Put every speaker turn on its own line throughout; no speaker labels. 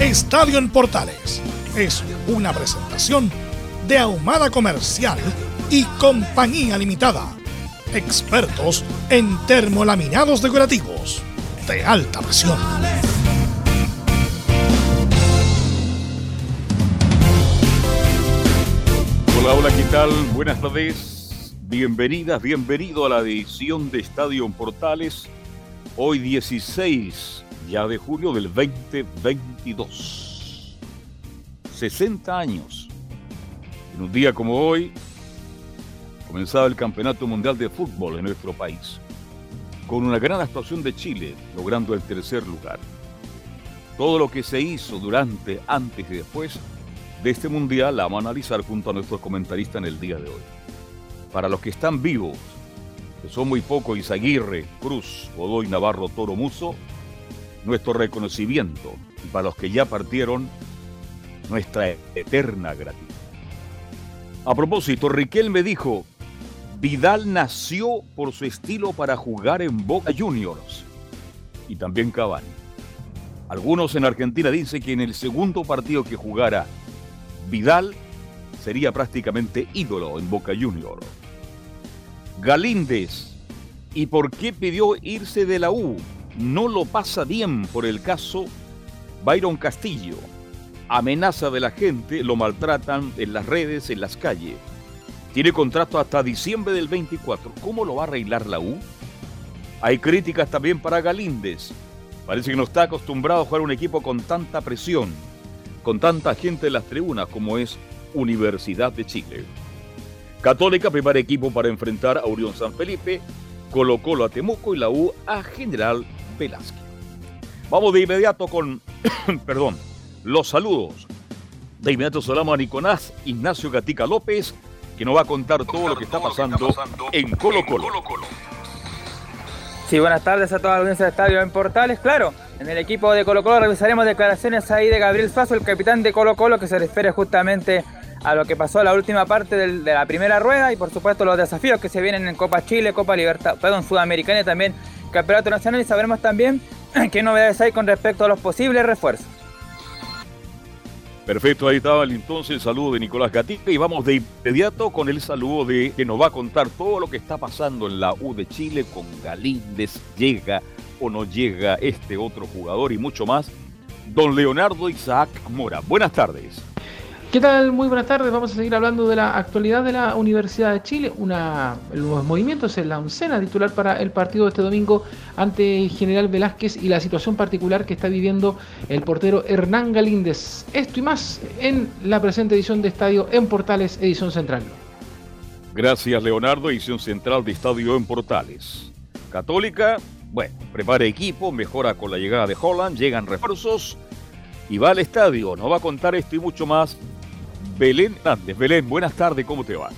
Estadio en Portales es una presentación de Ahumada Comercial y Compañía Limitada. Expertos en termolaminados decorativos de alta presión.
Hola, hola, ¿qué tal? Buenas tardes. Bienvenidas, bienvenido a la edición de Estadio en Portales. Hoy 16 ya de julio del 2022. 60 años. En un día como hoy, comenzaba el Campeonato Mundial de Fútbol en nuestro país, con una gran actuación de Chile, logrando el tercer lugar. Todo lo que se hizo durante, antes y después de este Mundial la vamos a analizar junto a nuestros comentaristas en el día de hoy. Para los que están vivos, que son muy pocos, Isaguirre, Cruz, Godoy, Navarro, Toro, Muso, nuestro reconocimiento y para los que ya partieron, nuestra eterna gratitud. A propósito, Riquel me dijo, Vidal nació por su estilo para jugar en Boca Juniors y también Cavani. Algunos en Argentina dicen que en el segundo partido que jugara Vidal sería prácticamente ídolo en Boca Juniors. Galíndez, ¿y por qué pidió irse de la U? No lo pasa bien por el caso Byron Castillo. Amenaza de la gente, lo maltratan en las redes, en las calles. Tiene contrato hasta diciembre del 24. ¿Cómo lo va a arreglar la U? Hay críticas también para Galíndez. Parece que no está acostumbrado a jugar un equipo con tanta presión, con tanta gente en las tribunas como es Universidad de Chile. Católica prepara equipo para enfrentar a Orión San Felipe, Colo Colo a Temuco y la U a General Vamos de inmediato con, perdón, los saludos. De inmediato saludamos a Nicolás Ignacio Gatica López, que nos va a contar todo lo que está pasando en Colo Colo.
Sí, buenas tardes a toda la audiencia del estadio en Portales. Claro, en el equipo de Colo Colo revisaremos declaraciones ahí de Gabriel Faso, el capitán de Colo Colo, que se refiere justamente a lo que pasó en la última parte de la primera rueda y por supuesto los desafíos que se vienen en Copa Chile, Copa Libertad, perdón, Sudamericana y también Campeonato Nacional y sabremos también qué novedades hay con respecto a los posibles refuerzos.
Perfecto, ahí estaba el entonces saludo de Nicolás Gatica y vamos de inmediato con el saludo de que nos va a contar todo lo que está pasando en la U de Chile con Galíndez, llega o no llega este otro jugador y mucho más, don Leonardo Isaac Mora. Buenas tardes.
¿Qué tal? Muy buenas tardes. Vamos a seguir hablando de la actualidad de la Universidad de Chile. Los movimientos en la oncena titular para el partido de este domingo ante General Velázquez y la situación particular que está viviendo el portero Hernán Galíndez. Esto y más en la presente edición de Estadio en Portales, edición central.
Gracias, Leonardo. Edición central de Estadio en Portales. Católica, bueno, prepara equipo, mejora con la llegada de Holland, llegan refuerzos y va al estadio. Nos va a contar esto y mucho más Belén Hernández. Belén, buenas tardes, ¿cómo te va?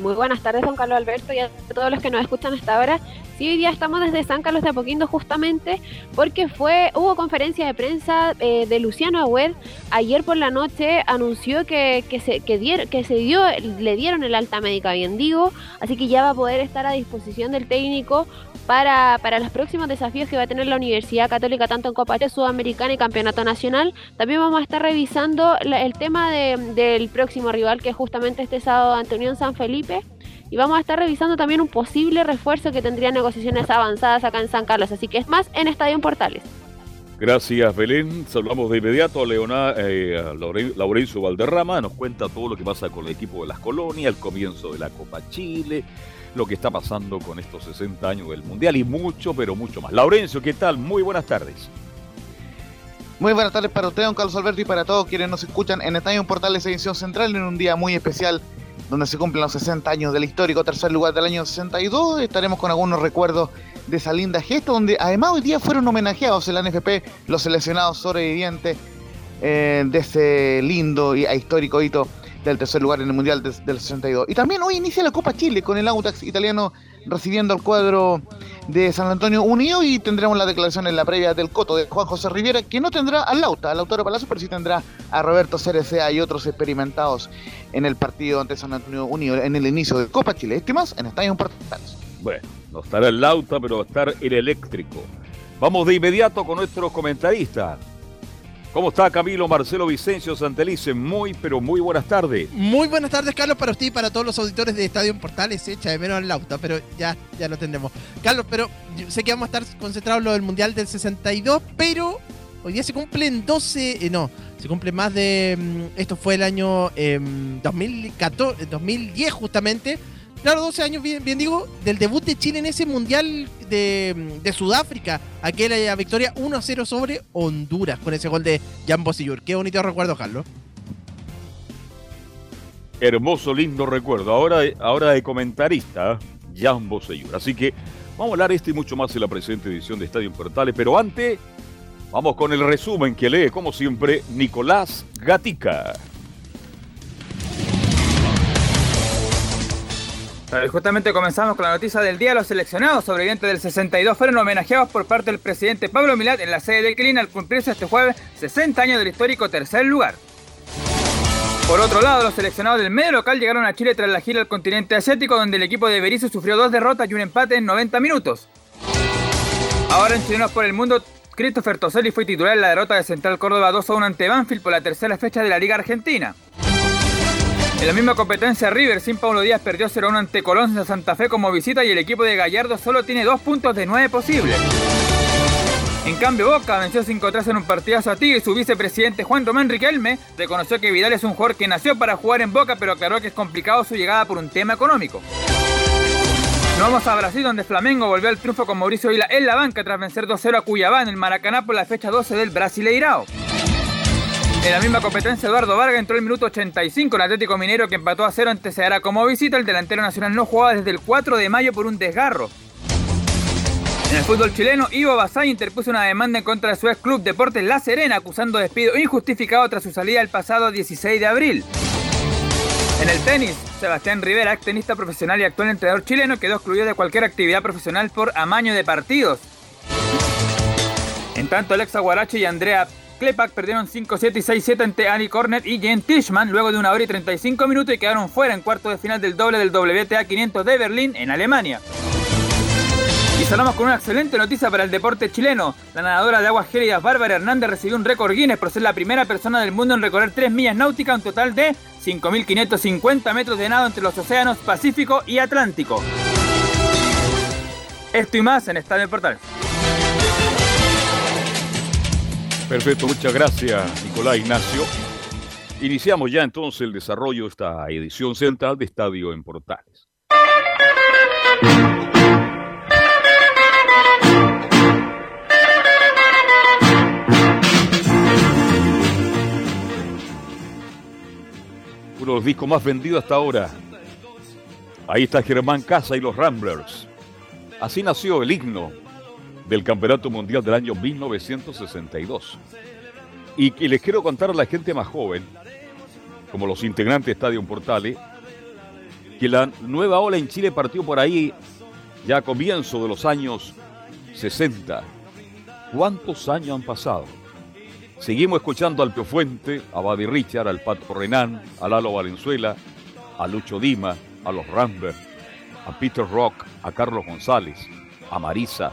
Muy buenas tardes, don Carlos Alberto, y a todos los que nos escuchan hasta ahora. Sí, hoy día estamos desde San Carlos de Apoquindo justamente porque fue hubo conferencia de prensa eh, de Luciano Agüed. Ayer por la noche anunció que, que, se, que, que se dio, le dieron el alta médica, bien digo, así que ya va a poder estar a disposición del técnico para, para los próximos desafíos que va a tener la Universidad Católica, tanto en Copa Sudamericana y Campeonato Nacional. También vamos a estar revisando el tema del próximo rival, que es justamente este sábado ante Unión San Felipe. Y vamos a estar revisando también un posible refuerzo que tendría negociaciones avanzadas acá en San Carlos. Así que es más en Estadio Portales.
Gracias, Belén. Saludamos de inmediato a, Leona, eh, a Laurencio Valderrama. Nos cuenta todo lo que pasa con el equipo de las colonias, el comienzo de la Copa Chile, lo que está pasando con estos 60 años del Mundial y mucho, pero mucho más. Laurencio, ¿qué tal? Muy buenas tardes.
Muy buenas tardes para usted, don Carlos Alberto, y para todos quienes nos escuchan en Estadio Portales Edición Central en un día muy especial donde se cumplen los 60 años del histórico tercer lugar del año 62. Estaremos con algunos recuerdos de esa linda gesta, donde además hoy día fueron homenajeados en la NFP los seleccionados sobrevivientes eh, de ese lindo y histórico hito del tercer lugar en el Mundial del 62. Y también hoy inicia la Copa Chile con el Autax italiano recibiendo al cuadro de San Antonio Unido y tendremos la declaración en la previa del Coto de Juan José Riviera, que no tendrá al Lauta, al Lautaro Palacio, pero sí tendrá a Roberto Cerecea y otros experimentados en el partido ante San Antonio Unido en el inicio de Copa Chile. Este más en Estadio Portales.
Bueno, no estará el Lauta, pero va a estar el eléctrico. Vamos de inmediato con nuestros comentaristas. ¿Cómo está Camilo Marcelo Vicencio Santelice? Muy, pero muy buenas tardes.
Muy buenas tardes, Carlos, para usted y para todos los auditores de Estadio Portales. Echa de menos al Lauta, pero ya, ya lo tendremos. Carlos, pero sé que vamos a estar concentrados en lo del Mundial del 62, pero hoy día se cumplen 12, eh, no, se cumple más de. Mm, esto fue el año 2014, 2010 justamente claro, 12 años, bien, digo, del debut de Chile en ese Mundial de, Sudáfrica. Aquella victoria 1-0 sobre Honduras con ese gol de Jan Bosillur. Qué bonito recuerdo, Carlos.
Hermoso, lindo recuerdo. Ahora, ahora de comentarista, Jan Bosellur. Así que vamos a hablar este y mucho más en la presente edición de Estadio Portales. Pero antes, vamos con el resumen que lee, como siempre, Nicolás Gatica.
Justamente comenzamos con la noticia del día. Los seleccionados sobrevivientes del 62 fueron homenajeados por parte del presidente Pablo Milat en la sede del Clean al cumplirse este jueves 60 años del histórico tercer lugar. Por otro lado, los seleccionados del medio local llegaron a Chile tras la gira al continente asiático, donde el equipo de Berizzo sufrió dos derrotas y un empate en 90 minutos. Ahora en por el Mundo, Christopher Toselli fue titular en la derrota de Central Córdoba 2 a 1 ante Banfield por la tercera fecha de la Liga Argentina. En la misma competencia, River sin Paulo Díaz perdió 0-1 ante Colón de Santa Fe como visita y el equipo de Gallardo solo tiene dos puntos de nueve posibles. En cambio, Boca venció 5-3 en un partidazo a Tigre y su vicepresidente Juan Román Riquelme reconoció que Vidal es un jugador que nació para jugar en Boca, pero aclaró que es complicado su llegada por un tema económico. Nos vamos a Brasil, donde Flamengo volvió al triunfo con Mauricio Vila en la banca tras vencer 2-0 a Cuyabá en el Maracaná por la fecha 12 del Brasileirao. En la misma competencia, Eduardo Vargas entró el minuto 85 en Atlético Minero que empató a cero ante Ceará como visita. El delantero nacional no jugaba desde el 4 de mayo por un desgarro. En el fútbol chileno, Ivo Basay interpuso una demanda en contra de su ex club Deportes La Serena, acusando despido injustificado tras su salida el pasado 16 de abril. En el tenis, Sebastián Rivera, ex tenista profesional y actual entrenador chileno, quedó excluido de cualquier actividad profesional por amaño de partidos. En tanto, Alexa Guarachi y Andrea Klepak perdieron 5-7 y 6-7 ante Annie Cornet y Jen Tishman luego de una hora y 35 minutos y quedaron fuera en cuarto de final del doble del WTA 500 de Berlín en Alemania. Y cerramos con una excelente noticia para el deporte chileno. La nadadora de aguas gélidas Bárbara Hernández recibió un récord Guinness por ser la primera persona del mundo en recorrer 3 millas náuticas, un total de 5.550 metros de nado entre los océanos Pacífico y Atlántico. Esto y más en Estadio Portal.
Perfecto, muchas gracias Nicolás Ignacio. Iniciamos ya entonces el desarrollo de esta edición central de Estadio en Portales. Uno de los discos más vendidos hasta ahora. Ahí está Germán Casa y los Ramblers. Así nació el himno del Campeonato Mundial del año 1962. Y, que les quiero contar a la gente más joven, como los integrantes de Estadio Portales, que la nueva ola en Chile partió por ahí ya a comienzo de los años 60. ¿Cuántos años han pasado? Seguimos escuchando al Fuente, a Buddy Richard, al Pato Renan, a Lalo Valenzuela, a Lucho Dima, a los Rambert, a Peter Rock, a Carlos González, a Marisa,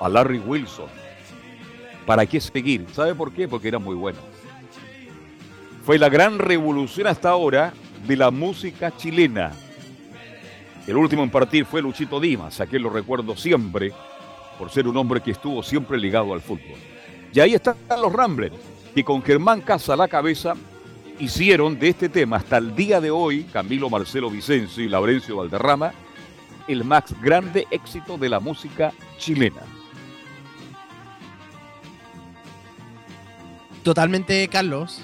a Larry Wilson. ¿Para qué seguir? ¿Sabe por qué? Porque era muy bueno. Fue la gran revolución hasta ahora de la música chilena. El último en partir fue Luchito Dimas, a quien lo recuerdo siempre por ser un hombre que estuvo siempre ligado al fútbol. Y ahí están los Ramblers, que con Germán Casa a la cabeza hicieron de este tema hasta el día de hoy, Camilo Marcelo Vicencio y Laurencio Valderrama, el más grande éxito de la música chilena.
Totalmente, Carlos.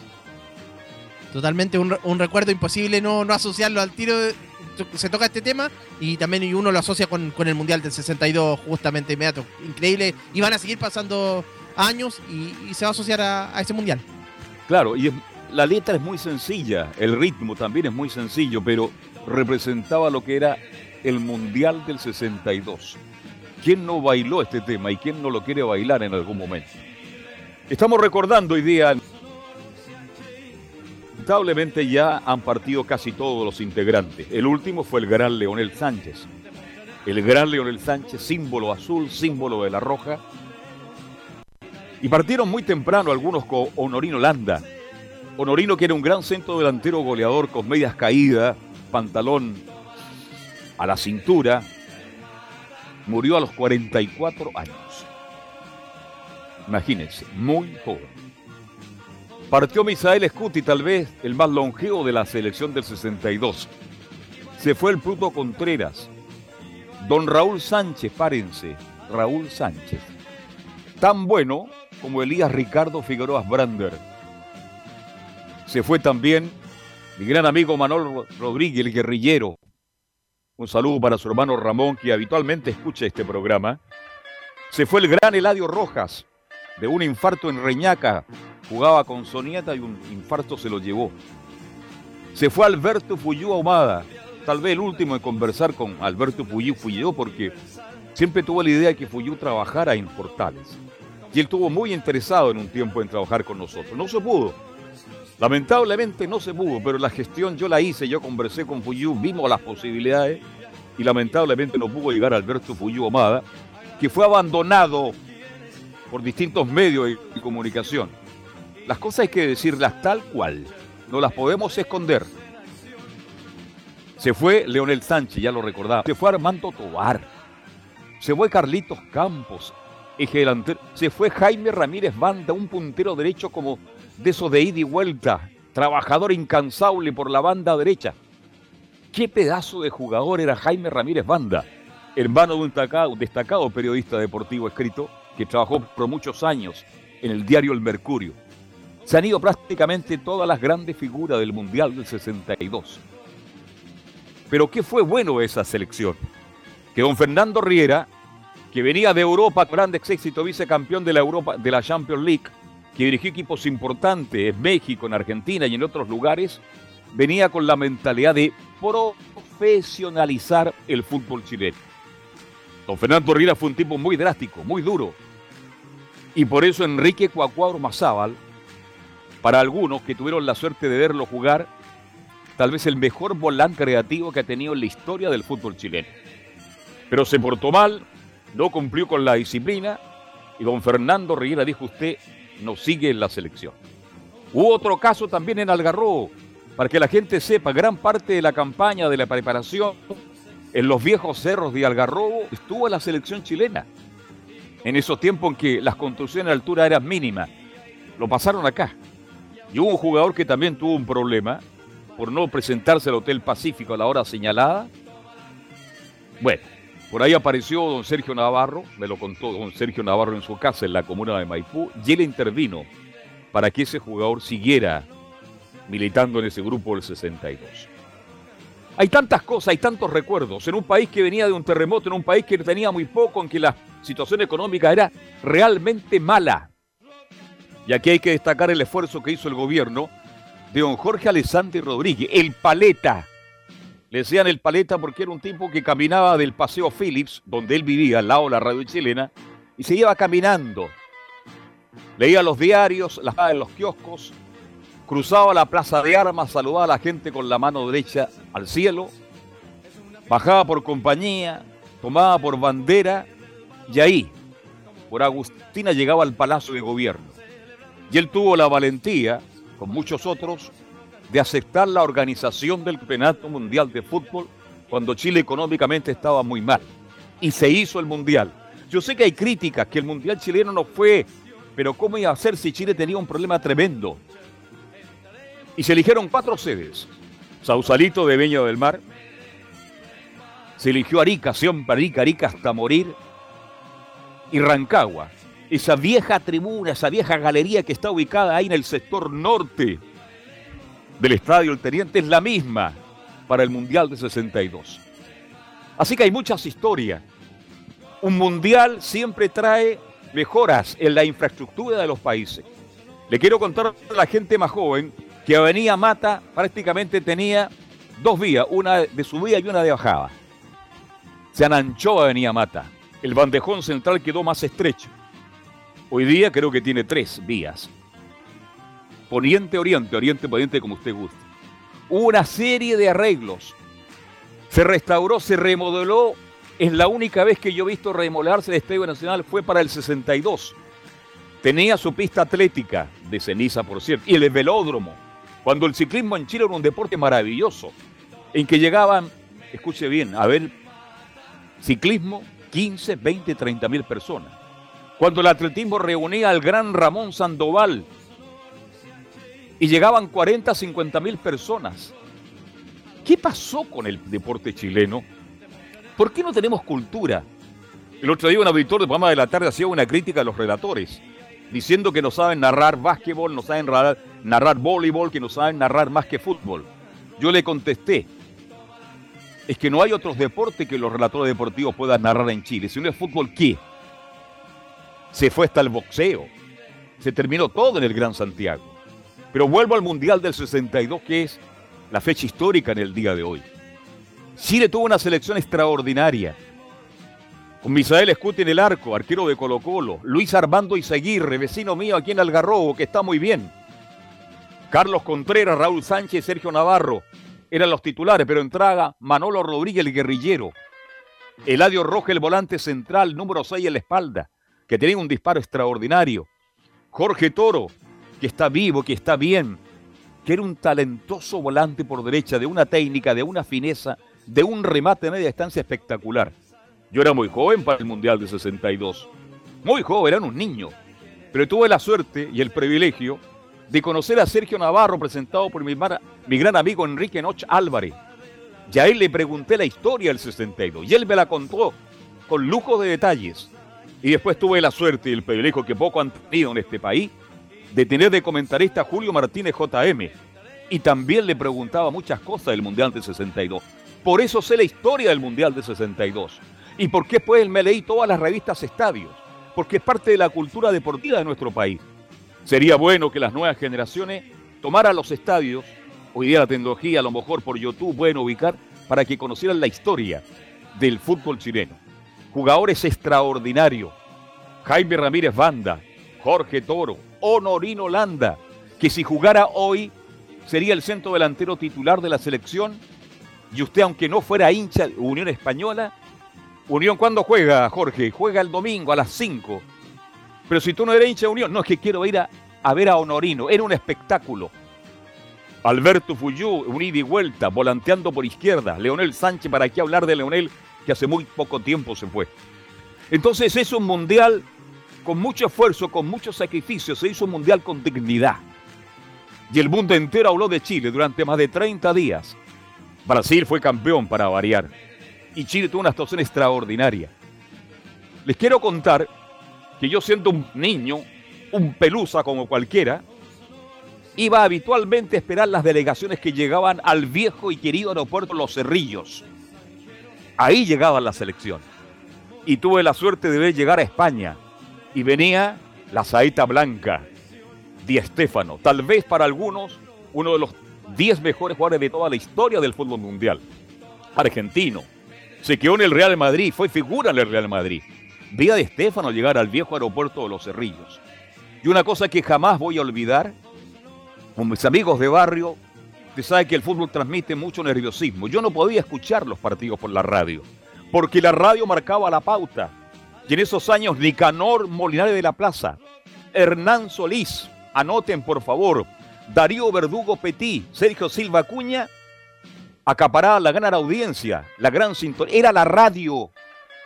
Totalmente un, recuerdo imposible no, no asociarlo al tiro. de- se toca este tema y también uno lo asocia con, con el Mundial del 62 justamente inmediato. Increíble. Y van a seguir pasando años y, y se va a asociar a, a ese Mundial.
Claro, y es- la letra es muy sencilla, el ritmo también es muy sencillo, pero representaba lo que era el Mundial del 62. ¿Quién no bailó este tema y quién no lo quiere bailar en algún momento? Estamos recordando hoy día, lamentablemente ya han partido casi todos los integrantes. El último fue el gran Leonel Sánchez. El gran Leonel Sánchez, símbolo azul, símbolo de la roja. Y partieron muy temprano algunos con Honorino Landa. Honorino que era un gran centro delantero goleador con medias caídas, pantalón a la cintura, murió a los 44 años. Imagínense, muy joven. Partió Misael Scuti, tal vez el más longevo de la selección del 62. Se fue el Pluto Contreras. Don Raúl Sánchez, párense, Raúl Sánchez. Tan bueno como Elías Ricardo Figueroa Brander. Se fue también mi gran amigo Manuel Rodríguez, el guerrillero. Un saludo para su hermano Ramón, que habitualmente escucha este programa. Se fue el gran Eladio Rojas, de un infarto en Reñaca. Jugaba con Sonieta y un infarto se lo llevó. Se fue Alberto Fuyú Ahumada. Tal vez el último en conversar con Alberto Fuyú fui yo, porque siempre tuve la idea de que Fuyú trabajara en Portales. Y él estuvo muy interesado en un tiempo en trabajar con nosotros. No se pudo. Lamentablemente no se pudo, pero la gestión yo la hice, yo conversé con Fuyú, vimos las posibilidades y lamentablemente no pudo llegar Alberto Fuyú Omada, que fue abandonado por distintos medios de comunicación. Las cosas hay que decirlas tal cual, no las podemos esconder. Se fue Leonel Sánchez, ya lo recordaba. Se fue Armando Tobar. Se fue Carlitos Campos, eje delantero. Se fue Jaime Ramírez Banda, un puntero derecho como de esos de ida y vuelta. Trabajador incansable por la banda derecha. Qué pedazo de jugador era Jaime Ramírez Banda, hermano de un destacado, destacado periodista deportivo escrito que trabajó por muchos años en el diario El Mercurio. Se han ido prácticamente todas las grandes figuras del Mundial del 62. Pero qué fue bueno esa selección. Que don Fernando Riera, que venía de Europa con grandes éxitos, vicecampeón de la Europa, de la Champions League, que dirigió equipos importantes en México, en Argentina y en otros lugares, venía con la mentalidad de profesionalizar el fútbol chileno. Don Fernando Riera fue un tipo muy drástico, muy duro. Y por eso Enrique Cuacuadro Mazábal, para algunos que tuvieron la suerte de verlo jugar, tal vez el mejor volante creativo que ha tenido en la historia del fútbol chileno. Pero se portó mal, no cumplió con la disciplina y don Fernando Riera dijo usted no sigue en la selección. Hubo otro caso también en Algarrobo, para que la gente sepa, gran parte de la campaña de la preparación en los viejos cerros de Algarrobo estuvo la selección chilena. En esos tiempos en que las construcciones de altura eran mínimas, lo pasaron acá. Y hubo un jugador que también tuvo un problema por no presentarse al Hotel Pacífico a la hora señalada. Bueno, por ahí apareció don Sergio Navarro, me lo contó don Sergio Navarro en su casa en la comuna de Maipú, y él intervino para que ese jugador siguiera militando en ese grupo del 62. Hay tantas cosas, hay tantos recuerdos, en un país que venía de un terremoto, en un país que tenía muy poco, en que la situación económica era realmente mala. Y aquí hay que destacar el esfuerzo que hizo el gobierno de don Jorge Alessandri Rodríguez, el paleta. Le decían el paleta porque era un tipo que caminaba del Paseo Phillips, donde él vivía, al lado de la radio chilena, y se iba caminando. Leía los diarios, las en los kioscos, cruzaba la plaza de armas, saludaba a la gente con la mano derecha al cielo, bajaba por compañía, tomaba por bandera, y ahí, por Agustina, llegaba al Palacio de Gobierno. Y él tuvo la valentía, con muchos otros, de aceptar la organización del Campeonato Mundial de Fútbol cuando Chile económicamente estaba muy mal. Y se hizo el Mundial. Yo sé que hay críticas, que el Mundial chileno no fue Pero ¿cómo iba a ser si Chile tenía un problema tremendo? Y se eligieron cuatro sedes. Sausalito de Beño del Mar. Se eligió Arica, siempre Arica, Arica hasta morir. Y Rancagua. Esa vieja tribuna, esa vieja galería que está ubicada ahí en el sector norte del Estadio El Teniente es la misma para el Mundial de 62. Así que hay muchas historias. Un Mundial siempre trae mejoras en la infraestructura de los países. Le quiero contar a la gente más joven que Avenida Mata prácticamente tenía dos vías, una de subida y una de bajada. Se ananchó Avenida Mata. El bandejón central quedó más estrecho. Hoy día creo que tiene tres vías. Poniente, oriente, oriente, poniente, como usted guste. Una serie de arreglos. Se restauró, se remodeló. Es la única vez que yo he visto remodelarse el Estadio Nacional fue para el 62. Tenía su pista atlética, de ceniza por cierto, y el velódromo. Cuando el ciclismo en Chile era un deporte maravilloso, en que llegaban, escuche bien, a ver, ciclismo, 15, 20, 30 mil personas. Cuando el atletismo reunía al gran Ramón Sandoval, y llegaban 40, 50 mil personas. ¿Qué pasó con el deporte chileno? ¿Por qué no tenemos cultura? El otro día un auditor de programa de la tarde hacía una crítica a los relatores, diciendo que no saben narrar básquetbol, no saben narrar, voleibol, que no saben narrar más que fútbol. Yo le contesté, es que no hay otros deportes que los relatores deportivos puedan narrar en Chile. Si no es fútbol, ¿qué? Se fue hasta el boxeo. Se terminó todo en el Gran Santiago. Pero vuelvo al Mundial del 62, que es la fecha histórica en el día de hoy. Chile tuvo una selección extraordinaria. Misael Escuti en el arco, arquero de Colo Colo. Luis Armando Izaguirre, vecino mío aquí en Algarrobo, que está muy bien. Carlos Contreras, Raúl Sánchez, Sergio Navarro eran los titulares, pero entraga Manolo Rodríguez, el guerrillero. Eladio Roja, el volante central, número 6 en la espalda, que tenía un disparo extraordinario. Jorge Toro, que está vivo, que está bien, que era un talentoso volante por derecha, de una técnica, de una fineza, de un remate de media distancia espectacular. Yo era muy joven para el Mundial de 62. Muy joven, era un niño. Pero tuve la suerte y el privilegio de conocer a Sergio Navarro, presentado por mi, mi gran amigo Enrique Noch Álvarez. Y a él le pregunté la historia del 62 y él me la contó con lujo de detalles. Y después tuve la suerte y el privilegio que poco han tenido en este país de tener de comentarista a Julio Martínez JM. Y también le preguntaba muchas cosas del Mundial de 62. Por eso sé la historia del Mundial de 62. Y por qué pues me leí todas las revistas Estadios. Porque es parte de la cultura deportiva de nuestro país. Sería bueno que las nuevas generaciones tomaran los estadios, hoy día la tecnología a lo mejor por YouTube pueden ubicar, para que conocieran la historia del fútbol chileno. Jugadores extraordinarios. Jaime Ramírez Banda, Jorge Toro, Honorino Landa, que si jugara hoy sería el centro delantero titular de la selección. Y usted, aunque no fuera hincha de Unión Española, Unión, ¿cuándo juega, Jorge? Juega el domingo a las 5. Pero si tú no eres hincha de Unión, no es que quiero ir a, a ver a Honorino, era un espectáculo. Alberto Fuyú, un ida y vuelta, volanteando por izquierda. Leonel Sánchez, ¿para qué hablar de Leonel, que hace muy poco tiempo se fue? Entonces es un mundial con mucho esfuerzo, con mucho sacrificio, se hizo un mundial con dignidad. Y el mundo entero habló de Chile durante más de 30 días. Brasil fue campeón para variar. Y Chile tuvo una actuación extraordinaria. Les quiero contar que yo siendo un niño, un pelusa como cualquiera, iba habitualmente a esperar las delegaciones que llegaban al viejo y querido aeropuerto Los Cerrillos. Ahí llegaba la selección. Y tuve la suerte de ver llegar a España y venía la saeta blanca, Di Stéfano, tal vez para algunos uno de los 10 mejores jugadores de toda la historia del fútbol mundial. Argentino. Se quedó en el Real Madrid, fue figura en el Real Madrid. Vi a Di Stéfano llegar al viejo aeropuerto de Los Cerrillos. Y una cosa que jamás voy a olvidar, con mis amigos de barrio, usted sabe que el fútbol transmite mucho nerviosismo. Yo no podía escuchar los partidos por la radio, porque la radio marcaba la pauta y en esos años, Nicanor Molinares de la Plaza, Hernán Solís, anoten por favor, Darío Verdugo Petit, Sergio Silva Cuña, acaparaba la gran audiencia, la gran sintonía. Era la radio.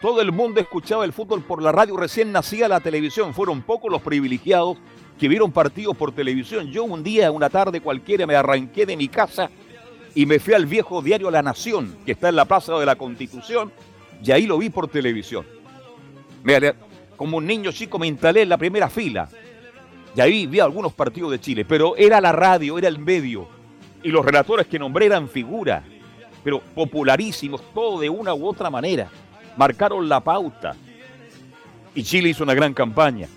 Todo el mundo escuchaba el fútbol por la radio, recién nacía la televisión. Fueron pocos los privilegiados que vieron partidos por televisión. Yo un día, una tarde cualquiera, me arranqué de mi casa y me fui al viejo diario La Nación, que está en la Plaza de la Constitución, y ahí lo vi por televisión. Me, como un niño chico me instalé en la primera fila. Y ahí vi algunos partidos de Chile, pero era la radio, era el medio. Y los relatores que nombré eran figuras, pero popularísimos, todo de una u otra manera marcaron la pauta. Y Chile hizo una gran campaña.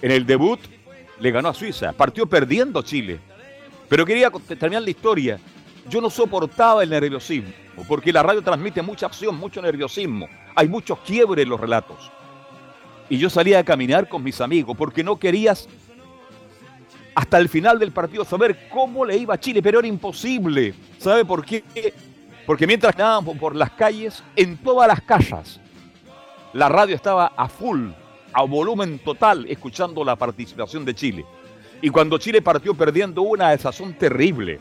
En el debut le ganó a Suiza, partió perdiendo Chile. Pero quería terminar la historia. Yo no soportaba el nerviosismo, porque la radio transmite mucha acción, mucho nerviosismo. Hay muchos quiebres en los relatos. Y yo salía a caminar con mis amigos, porque no querías hasta el final del partido saber cómo le iba a Chile, pero era imposible. ¿Sabe por qué? Porque mientras andábamos por las calles, en todas las casas, la radio estaba a full, a volumen total, escuchando la participación de Chile. Y cuando Chile partió perdiendo una desazón terrible,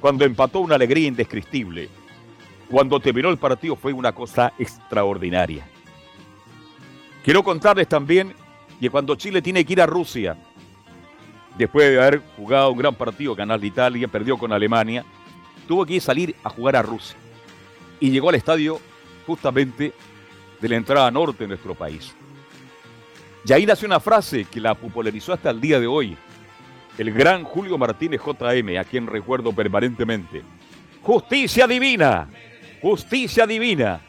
cuando empató una alegría indescriptible, cuando terminó el partido fue una cosa extraordinaria. Quiero contarles también que cuando Chile tiene que ir a Rusia, después de haber jugado un gran partido, ganar de Italia, perdió con Alemania, tuvo que salir a jugar a Rusia. Y llegó al estadio justamente de la entrada norte de nuestro país. Y ahí nació una frase que la popularizó hasta el día de hoy. El gran Julio Martínez JM, a quien recuerdo permanentemente. Justicia divina, justicia divina.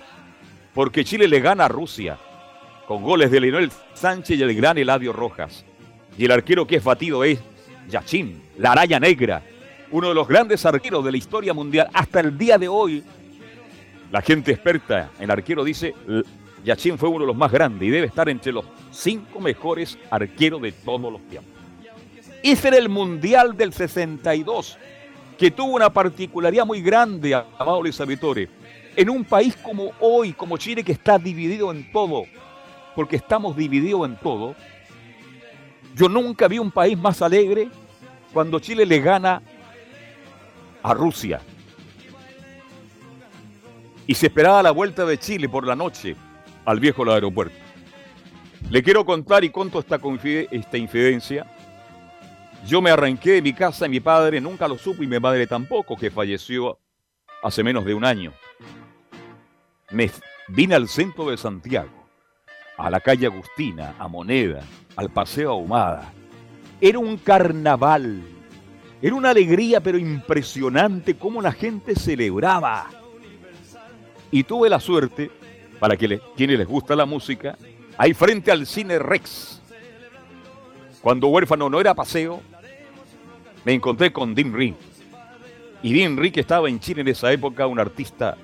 Porque Chile le gana a Rusia con goles de Leonel Sánchez y el gran Eladio Rojas. Y el arquero que es batido es Yachín, la araña negra, uno de los grandes arqueros de la historia mundial. Hasta el día de hoy, la gente experta en arquero dice, Yachin fue uno de los más grandes y debe estar entre los cinco mejores arqueros de todos los tiempos. Ese era el Mundial del 62, que tuvo una particularidad muy grande, amado Luis en un país como hoy, como Chile, que está dividido en todo, porque estamos divididos en todo. Yo nunca vi un país más alegre cuando Chile le gana a Rusia. Y se esperaba la vuelta de Chile por la noche al viejo aeropuerto. Le quiero contar y conto esta, esta infidencia. Yo me arranqué de mi casa y mi padre nunca lo supo y mi madre tampoco, que falleció hace menos de un año. Me vine al centro de Santiago, a la calle Agustina, a Moneda, al Paseo Ahumada. Era un carnaval era una alegría pero impresionante cómo la gente celebraba. Y tuve la suerte, para que quienes les gusta la música, ahí frente al cine Rex. Cuando huérfano no era paseo, me encontré con Dean Ring. Y Dean Ring estaba en Chile en esa época, un artista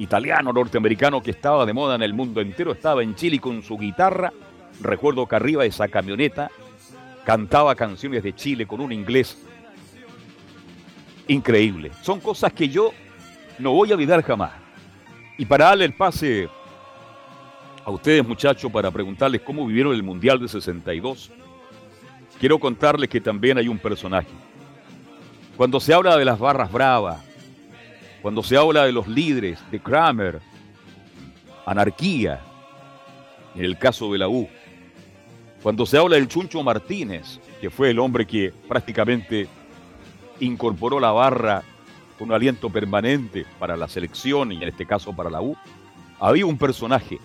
italiano, norteamericano que estaba de moda en el mundo entero, estaba en Chile con su guitarra. Recuerdo que arriba de esa camioneta cantaba canciones de Chile con un inglés increíble. Son cosas que yo no voy a olvidar jamás. Y para darle el pase a ustedes, muchachos, para preguntarles cómo vivieron el Mundial de 62, quiero contarles que también hay un personaje. Cuando se habla de las barras bravas, cuando se habla de los líderes, de Kramer, anarquía, en el caso de la U, cuando se habla del Chuncho Martínez, que fue el hombre que prácticamente incorporó la barra con un aliento permanente para la selección y en este caso para la U, había un personaje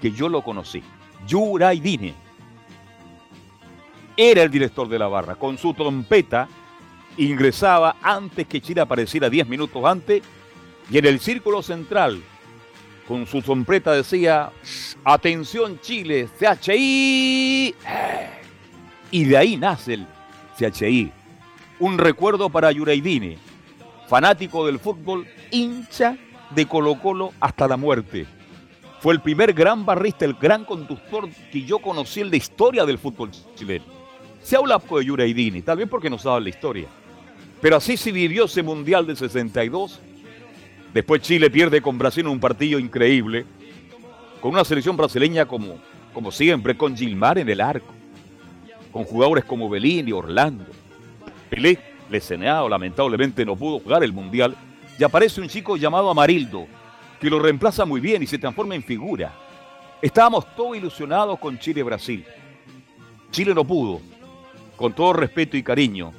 que yo lo conocí, Yuraidine. Era el director de la barra. Con su trompeta ingresaba antes que Chile apareciera 10 minutos antes y en el círculo central con su trompeta decía, atención Chile, CHI. Y de ahí nace el CHI, un recuerdo para Yuraidini, fanático del fútbol, hincha de Colo Colo hasta la muerte. Fue el primer gran barrista, el gran conductor que yo conocí en la historia del fútbol chileno. Se habla poco de Yuraidini, tal vez porque no sabe la historia. Pero así se vivió ese Mundial del 62. Después Chile pierde con Brasil en un partido increíble, con una selección brasileña como, como siempre, con Gilmar en el arco, con jugadores como Belín y Orlando, Pelé, lesionado, lamentablemente no pudo jugar el Mundial, y aparece un chico llamado Amarildo, que lo reemplaza muy bien y se transforma en figura. Estábamos todos ilusionados con Chile-Brasil. Chile no pudo, con todo respeto y cariño.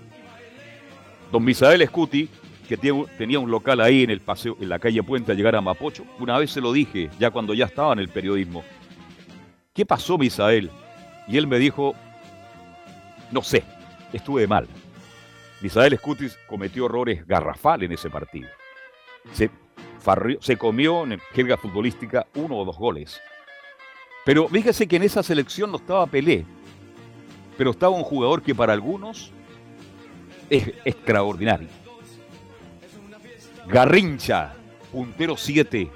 Don Misael Scuti, que tenía un local ahí en el paseo, en la calle Puente a llegar a Mapocho, una vez se lo dije, ya cuando ya estaba en el periodismo. ¿Qué pasó, Misael? Y él me dijo, no sé, estuve mal. Misael Scutis cometió errores garrafales en ese partido. Se, se comió en jerga futbolística uno o dos goles. Pero fíjese que en esa selección no estaba Pelé, pero estaba un jugador que para algunos es extraordinario. Garrincha, puntero 7,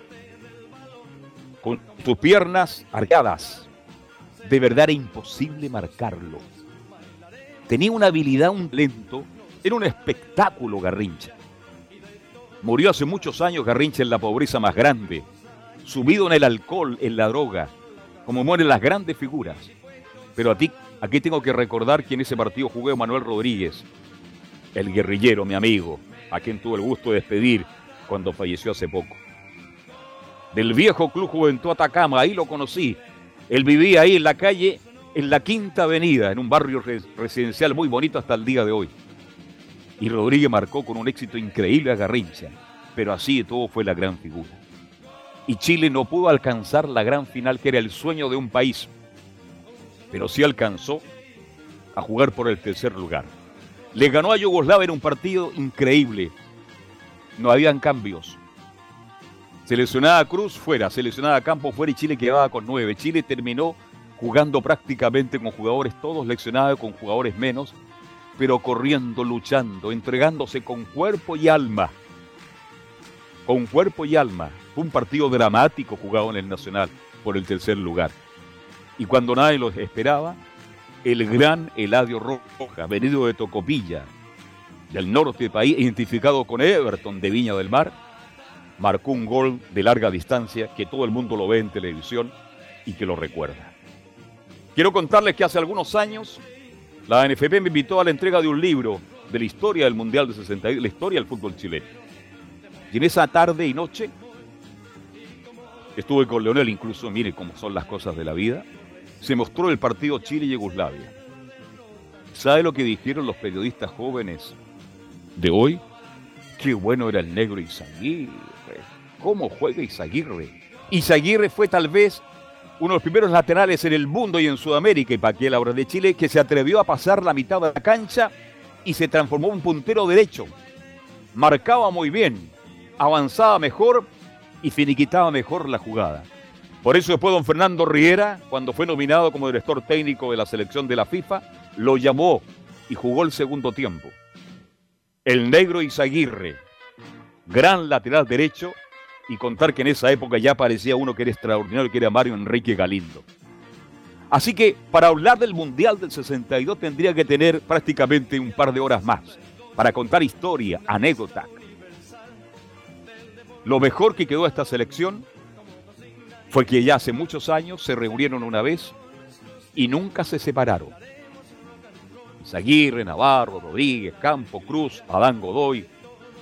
con sus piernas arqueadas. De verdad era imposible marcarlo. Tenía una habilidad, un lento, era un espectáculo Garrincha. Murió hace muchos años Garrincha en la pobreza más grande, subido en el alcohol, en la droga, como mueren las grandes figuras. Pero a ti, aquí tengo que recordar que en ese partido jugó Manuel Rodríguez, el guerrillero, mi amigo, a quien tuve el gusto de despedir cuando falleció hace poco. Del viejo Club Juventud Atacama, ahí lo conocí. Él vivía ahí en la calle, en la Quinta Avenida, en un barrio residencial muy bonito hasta el día de hoy. Y Rodríguez marcó con un éxito increíble a Garrincha, pero así de todo fue la gran figura. Y Chile no pudo alcanzar la gran final que era el sueño de un país, pero sí alcanzó a jugar por el tercer lugar. Le ganó a Yugoslavia en un partido increíble. No habían cambios. Seleccionada Cruz fuera, seleccionada Campo fuera y Chile quedaba con nueve. Chile terminó jugando prácticamente con jugadores todos leccionados, con jugadores menos, pero corriendo, luchando, entregándose con cuerpo y alma. Con cuerpo y alma. Fue un partido dramático jugado en el Nacional por el tercer lugar. Y cuando nadie lo esperaba, el gran Eladio Roja, venido de Tocopilla, del norte del país, identificado con Everton de Viña del Mar, marcó un gol de larga distancia que todo el mundo lo ve en televisión y que lo recuerda. Quiero contarles que hace algunos años la NFP me invitó a la entrega de un libro de la historia del Mundial de 62, la historia del fútbol chileno. Y en esa tarde y noche estuve con Leonel, incluso, mire cómo son las cosas de la vida, se mostró el partido Chile-Yugoslavia. ¿Sabe lo que dijeron los periodistas jóvenes de hoy? Qué bueno era el negro Izaguirre. ¿Cómo juega Izaguirre? Izaguirre fue tal vez uno de los primeros laterales en el mundo y en Sudamérica, y para que de Chile, que se atrevió a pasar la mitad de la cancha y se transformó en un puntero derecho. Marcaba muy bien, avanzaba mejor y finiquitaba mejor la jugada. Por eso después don Fernando Riera, cuando fue nominado como director técnico de la selección de la FIFA, lo llamó y jugó el segundo tiempo. El negro Izaguirre, gran lateral derecho, y contar que en esa época ya parecía uno que era extraordinario, que era Mario Enrique Galindo. Así que para hablar del Mundial del 62 tendría que tener prácticamente un par de horas más para contar historia, anécdota. Lo mejor que quedó esta selección fue que ya hace muchos años se reunieron una vez y nunca se separaron. Zaguirre, Navarro, Rodríguez, Campo, Cruz, Adán Godoy,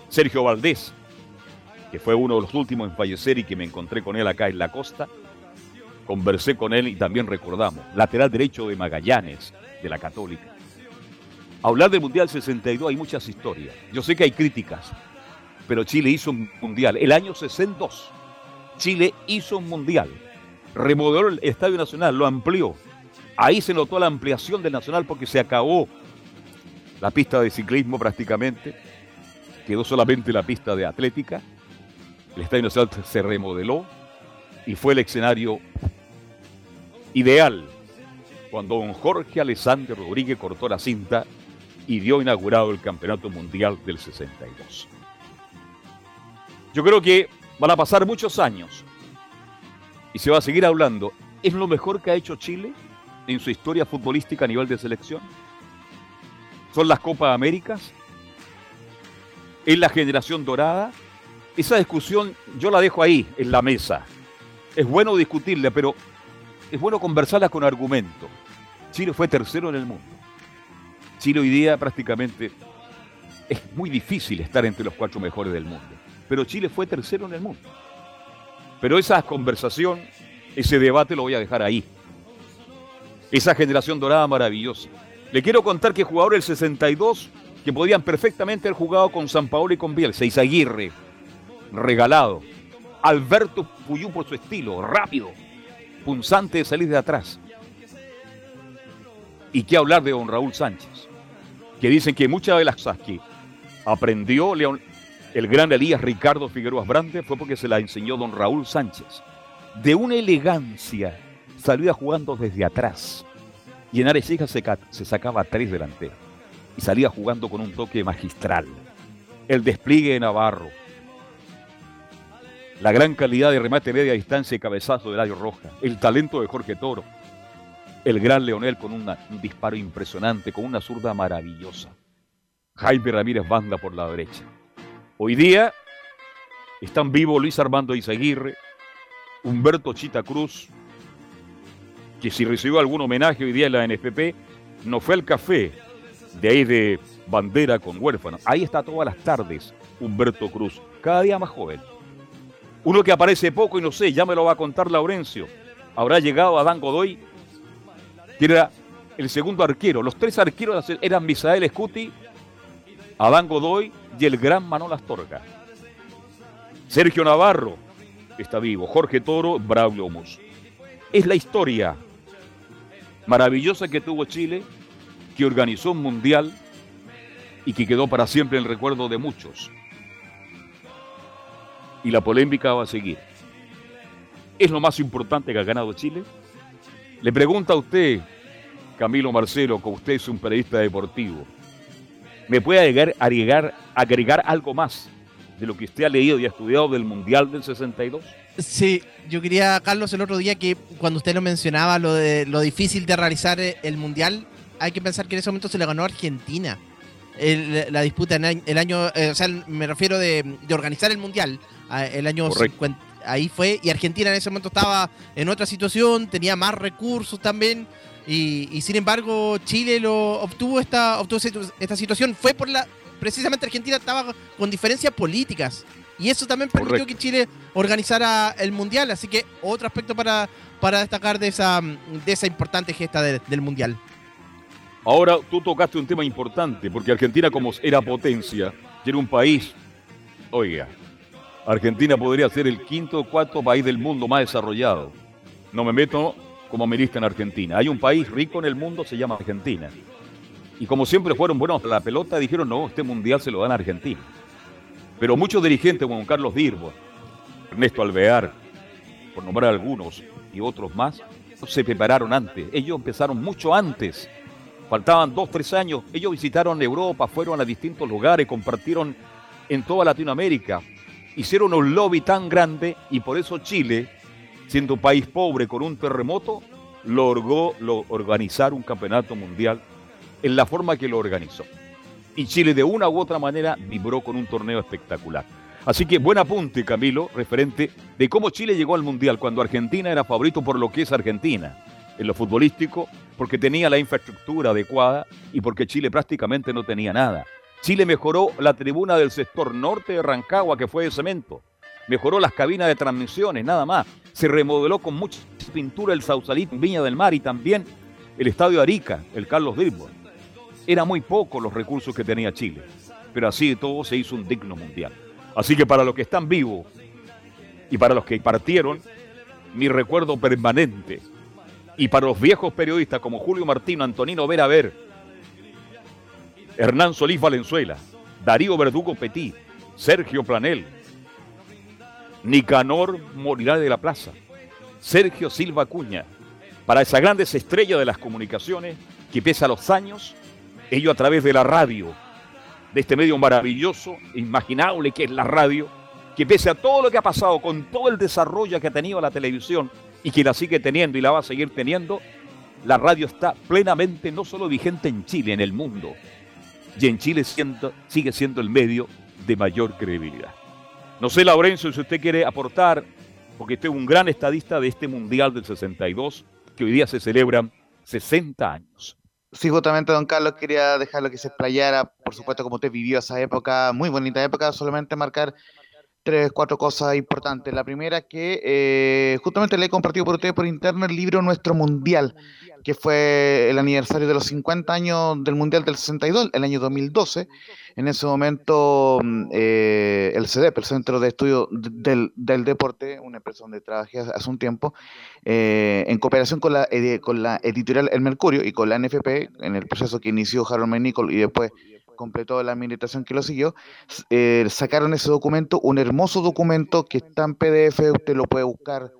Sergio Valdés, que fue uno de los últimos en fallecer y que me encontré con él acá en la costa. Conversé con él y también recordamos, lateral derecho de Magallanes, de la Católica. hablar del Mundial 62 hay muchas historias. Yo sé que hay críticas, pero Chile hizo un Mundial. El año 62 Chile hizo un mundial, remodeló el Estadio Nacional, lo amplió. Ahí se notó la ampliación del Nacional porque se acabó la pista de ciclismo prácticamente, quedó solamente la pista de atlética. El Estadio Nacional se remodeló y fue el escenario ideal cuando don Jorge Alessandro Rodríguez cortó la cinta y dio inaugurado el Campeonato Mundial del 62. Yo creo que Van a pasar muchos años y se va a seguir hablando. ¿Es lo mejor que ha hecho Chile en su historia futbolística a nivel de selección? ¿Son las Copas Américas? ¿Es la generación dorada? Esa discusión yo la dejo ahí, en la mesa. Es bueno discutirla, pero es bueno conversarla con argumento. Chile fue tercero en el mundo. Chile hoy día prácticamente es muy difícil estar entre los cuatro mejores del mundo pero Chile fue tercero en el mundo. Pero esa conversación ese debate lo voy a dejar ahí. Esa generación dorada maravillosa. Le quiero contar que jugadores del 62 que podían perfectamente haber jugado con San Paolo y con Bielsa, Izaguirre, regalado. Alberto Puyú por su estilo, rápido, punzante de salir de atrás. Y qué hablar de don Raúl Sánchez, que dicen que muchas de las cosas que aprendió León, el gran Elías Ricardo Figueroa Brande fue porque se la enseñó don Raúl Sánchez. De una elegancia, salía jugando desde atrás. Y en Arechiga se, se sacaba tres delanteros. Y salía jugando con un toque magistral. El despliegue de Navarro. La gran calidad de remate media distancia y cabezazo de Ladio Roja. El talento de Jorge Toro. El gran Leonel con un disparo impresionante, con una zurda maravillosa. Jaime Ramírez Banda por la derecha. Hoy día están vivos Luis Armando Izaguirre, Humberto Chita Cruz, que si recibió algún homenaje hoy día en la NFP, no fue al café de ahí de bandera con huérfano. Ahí está todas las tardes Humberto Cruz, cada día más joven. Uno que aparece poco y no sé, ya me lo va a contar Laurencio. Habrá llegado Adán Godoy, que era el segundo arquero. Los tres arqueros eran Misael Escuti, Adán Godoy y el gran Manol Astorga. Sergio Navarro está vivo, Jorge Toro, Braulio Mus. Es la historia maravillosa que tuvo Chile, que organizó un mundial y que quedó para siempre en el recuerdo de muchos. Y la polémica va a seguir. ¿Es lo más importante que ha ganado Chile? Le pregunta a usted, Camilo Marcelo, que usted es un periodista deportivo, ¿Me puede agregar, agregar, agregar algo más de lo que usted ha leído y ha estudiado del Mundial del 62?
Sí, yo quería, Carlos, el otro día que cuando usted lo mencionaba, lo de lo difícil de realizar el Mundial, hay que pensar que en ese momento se le ganó a Argentina. la disputa en el año, eh, o sea, me refiero de, organizar el Mundial, el año 50, ahí fue, y Argentina en ese momento estaba en otra situación, tenía más recursos también, y, sin embargo, Chile lo obtuvo esta, obtuvo esta situación. Fue por la. Precisamente Argentina estaba con diferencias políticas. Y eso también permitió que Chile organizara el Mundial. Así que otro aspecto para, para destacar de esa, de esa importante gesta del Mundial.
Ahora tú tocaste un tema importante, porque Argentina como era potencia, era un país, oiga, Argentina podría ser el quinto o cuarto país del mundo más desarrollado. No me meto como ministra en Argentina. Hay un país rico en el mundo, se llama Argentina. Y como siempre fueron buenos la pelota, dijeron, no, este mundial se lo dan a Argentina. Pero muchos dirigentes, como Carlos Dirbo, Ernesto Alvear, por nombrar algunos, y otros más, se prepararon antes. Ellos empezaron mucho antes. Faltaban dos, tres años. Ellos visitaron Europa, fueron a distintos lugares, compartieron en toda Latinoamérica. Hicieron un lobby tan grande y por eso Chile siendo un país pobre con un terremoto, logró organizar un campeonato mundial en la forma que lo organizó. Y Chile de una u otra manera vibró con un torneo espectacular. Así que buen apunte, Camilo, referente de cómo Chile llegó al Mundial cuando Argentina era favorito por lo que es Argentina. En lo futbolístico, porque tenía la infraestructura adecuada y porque Chile prácticamente no tenía nada. Chile mejoró la tribuna del sector norte de Rancagua, que fue de cemento. Mejoró las cabinas de transmisiones, nada más se remodeló con mucha pintura el Sausalito en Viña del Mar y también el Estadio Arica, el Carlos Dirbo. Era muy poco los recursos que tenía Chile, pero así de todo se hizo un digno mundial. Así que para los que están vivos y para los que partieron, mi recuerdo permanente. Y para los viejos periodistas como Julio Martino, Antonino Vera Ver, Hernán Solís Valenzuela, Darío Verdugo Petit, Sergio Planel, Nicanor morirá de la Plaza, Sergio Silva Cuña, para esa grandes estrella de las comunicaciones que pese a los años, ello a través de la radio, de este medio maravilloso, imaginable que es la radio, que pese a todo lo que ha pasado, con todo el desarrollo que ha tenido la televisión y que la sigue teniendo y la va a seguir teniendo, la radio está plenamente no solo vigente en Chile, en el mundo, y en Chile sigue siendo el medio de mayor credibilidad. No sé, Laurencio, si usted quiere aportar, porque usted es un gran estadista de este Mundial del 62, que hoy día se celebran 60 años.
Sí, justamente, don Carlos, quería dejarlo que se explayara, por supuesto, como usted vivió esa época, muy bonita época, solamente marcar tres, cuatro cosas importantes. La primera que eh, justamente le he compartido por ustedes por interno el libro Nuestro Mundial, que fue el aniversario de los 50 años del Mundial del 62, el año 2012. En ese momento mm, eh, el CDEP, el Centro de Estudio del, del, Deporte, una empresa donde trabajé hace un tiempo, eh, en cooperación con la, con la editorial El Mercurio y con la NFP, en el proceso que inició Harold Menicol y después completó la administración que lo siguió, eh, sacaron ese documento, un hermoso documento que está en PDF, usted lo puede buscar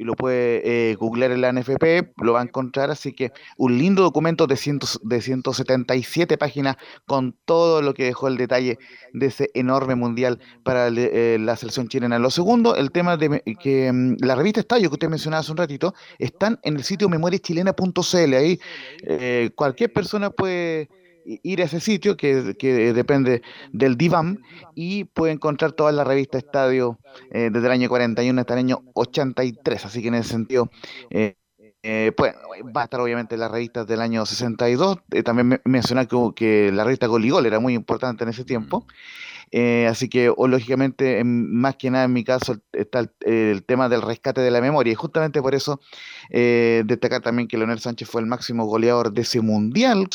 y lo puede eh, googlear en la NFP, lo va a encontrar, así que un lindo documento de, cientos, de 177 páginas con todo lo que dejó el detalle de ese enorme mundial para eh, la selección chilena. Lo segundo, el tema de que mm, la revista Estadio que usted mencionaba hace un ratito, están en el sitio memoriachilena.cl, ahí cualquier persona puede ir a ese sitio que, que, depende del DIVAM y puede encontrar toda la revista Estadio eh, desde el año 41 hasta el año 83. Así que en ese sentido, eh, eh, pues, va a estar obviamente la revista del año 62. también mencionar que, que, la revista Goligol era muy importante en ese tiempo. Eh, así que, o, lógicamente, más que nada en mi caso está el, tema del rescate de la memoria. Y justamente por eso eh, destacar también que Leonel Sánchez fue el máximo goleador de ese mundial.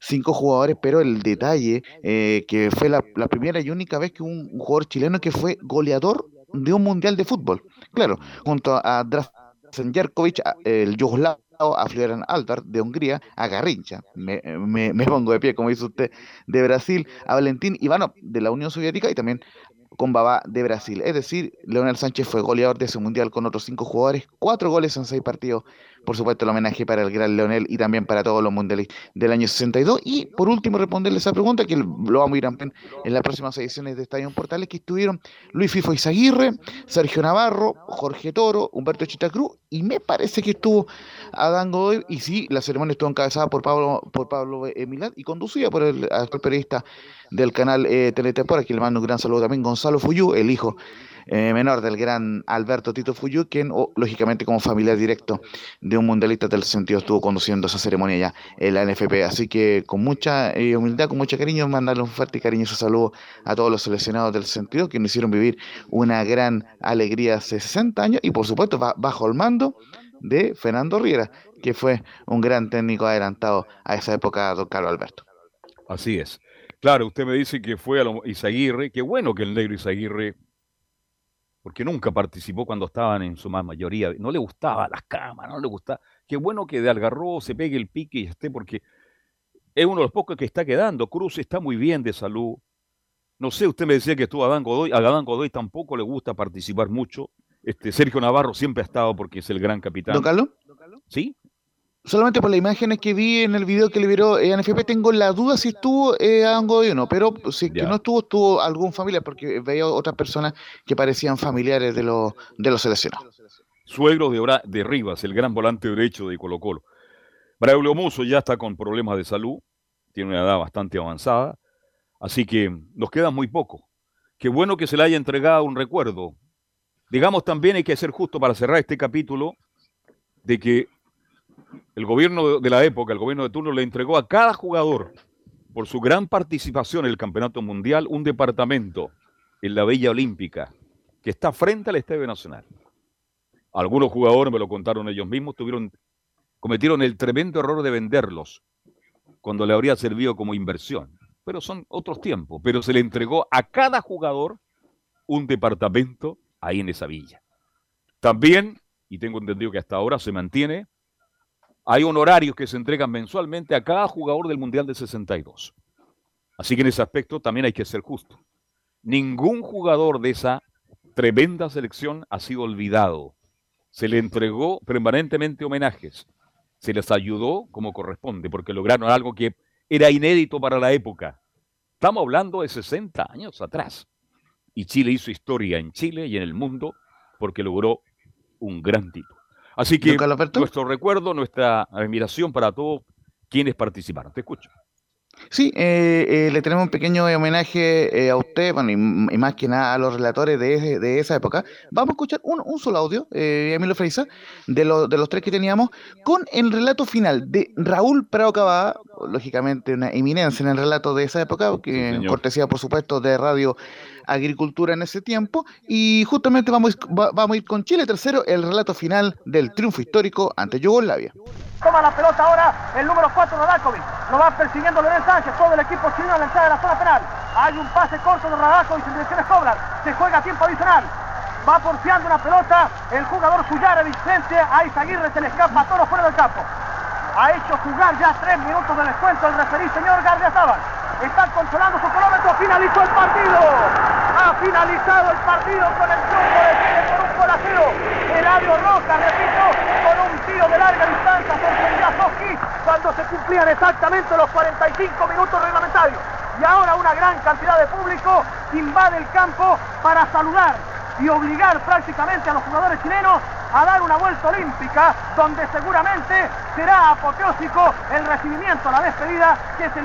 Cinco jugadores, pero el detalle eh, que fue la, primera y única vez que un, jugador chileno que fue goleador de un mundial de fútbol. Claro, junto a Drazen Jerkovic, el yugoslavo a Florian Alvar de Hungría, a Garrincha, me, me, pongo de pie, como dice usted, de Brasil, a Valentín Ivanov de la Unión Soviética y también con Babá de Brasil. Es decir, Leonel Sánchez fue goleador de ese mundial con otros cinco jugadores, cuatro goles en seis partidos. Por supuesto, el homenaje para el gran Leonel y también para todos los mundiales del año 62. Y por último, responderle esa pregunta, que lo vamos a ir en, las próximas ediciones de Estadio Portales, que estuvieron Luis Fifo Izaguirre, Sergio Navarro, Jorge Toro, Humberto Chitacruz, y me parece que estuvo Adán Godoy, y sí, la ceremonia estuvo encabezada por Pablo, por Pablo Milán y conducida por el actual periodista del canal eh, Teletepor, aquí le mando un gran saludo también, Gonzalo Fuyú, el hijo eh, menor del gran Alberto Tito Fuyú, quien lógicamente como familiar directo de un mundialista del sentido estuvo conduciendo esa ceremonia ya en la NFP. Así que con mucha eh, humildad, con mucho cariño, mandarle un fuerte y cariñoso saludo a todos los seleccionados del sentido que nos hicieron vivir una gran alegría hace 60 años y por supuesto bajo el mando de Fernando Riera, que fue un gran técnico adelantado a esa época, don Carlos Alberto.
Así es. Claro, usted me dice que fue a Isaguirre, qué bueno que el negro Isaguirre, porque nunca participó cuando estaban en su más mayoría, no le gustaba las cámaras, no le gustaba. Qué bueno que de Algarrobo se pegue el pique y esté, porque es uno de los pocos que está quedando. Cruz está muy bien de salud. No sé, usted me decía que estuvo a Adán Godoy, a Adán Godoy tampoco le gusta participar mucho. Este, Sergio Navarro siempre ha estado porque es el gran capitán.
¿Don Carlos?
¿Sí?
Solamente por las imágenes que vi en el video que liberó eh, NFP, tengo la duda si estuvo eh, Godoy o no, pero si que no estuvo, estuvo algún familiar, porque veía otras personas que parecían familiares de los, de los seleccionados.
Suegro de, de Rivas, el gran volante derecho de Colo Colo. Braulio Muso ya está con problemas de salud, tiene una edad bastante avanzada, así que nos queda muy poco. Qué bueno que se le haya entregado un recuerdo. Digamos también hay que ser justo para cerrar este capítulo de que el gobierno de la época, el gobierno de turno, le entregó a cada jugador, por su gran participación en el Campeonato Mundial, un departamento en la Bella Olímpica, que está frente al Estadio Nacional. Algunos jugadores, me lo contaron ellos mismos, tuvieron, cometieron el tremendo error de venderlos cuando le habría servido como inversión. Pero son otros tiempos. Pero se le entregó a cada jugador un departamento ahí en esa villa. También, y tengo entendido que hasta ahora se mantiene, hay honorarios que se entregan mensualmente a cada jugador del Mundial de 62. Así que en ese aspecto también hay que ser justo. Ningún jugador de esa tremenda selección ha sido olvidado. Se le entregó permanentemente homenajes. Se les ayudó como corresponde, porque lograron algo que era inédito para la época. Estamos hablando de 60 años atrás. Y Chile hizo historia en Chile y en el mundo porque logró un gran título. Así que nuestro recuerdo, nuestra admiración para todos quienes participaron. Te escucho.
Sí, eh, eh, le tenemos un pequeño homenaje eh, a usted, bueno, y, y más que nada a los relatores de, de esa época. Vamos a escuchar un, un solo audio, eh, Emilio Freisa, de, lo- de los tres que teníamos, con el relato final de Raúl Prado Cavada, lógicamente una eminencia en el relato de esa época, que
Sí,
cortesía, por supuesto, de Radio Agricultura en ese tiempo. Y justamente vamos, va- vamos a ir con Chile tercero, el relato final del triunfo histórico ante Yugoslavia.
Toma la pelota ahora el número 4 Radakovic. Lo va persiguiendo Leonel Sánchez, todo el equipo chileno a la entrada de la zona penal. Hay un pase corto de Radakovic en dirección a Koblar. Se juega a tiempo adicional. Va porfiando una pelota el jugador Suyarevic frente a Izaguirre. Se le escapa a Toro fuera del campo. Ha hecho jugar ya tres minutos de descuento el referí señor Gardiazabal. Está controlando su cronómetro. Finalizó el partido. Ha finalizado el partido con el triunfo de Chile por un gol a cero. Eladio Roca, repito, con un tiro de larga distancia sorprendió a cuando se cumplían exactamente los 45 minutos reglamentarios. Y ahora una gran cantidad de público invade el campo para saludar y obligar prácticamente a los jugadores chilenos a dar una vuelta olímpica donde seguramente será apoteósico el recibimiento, la despedida que se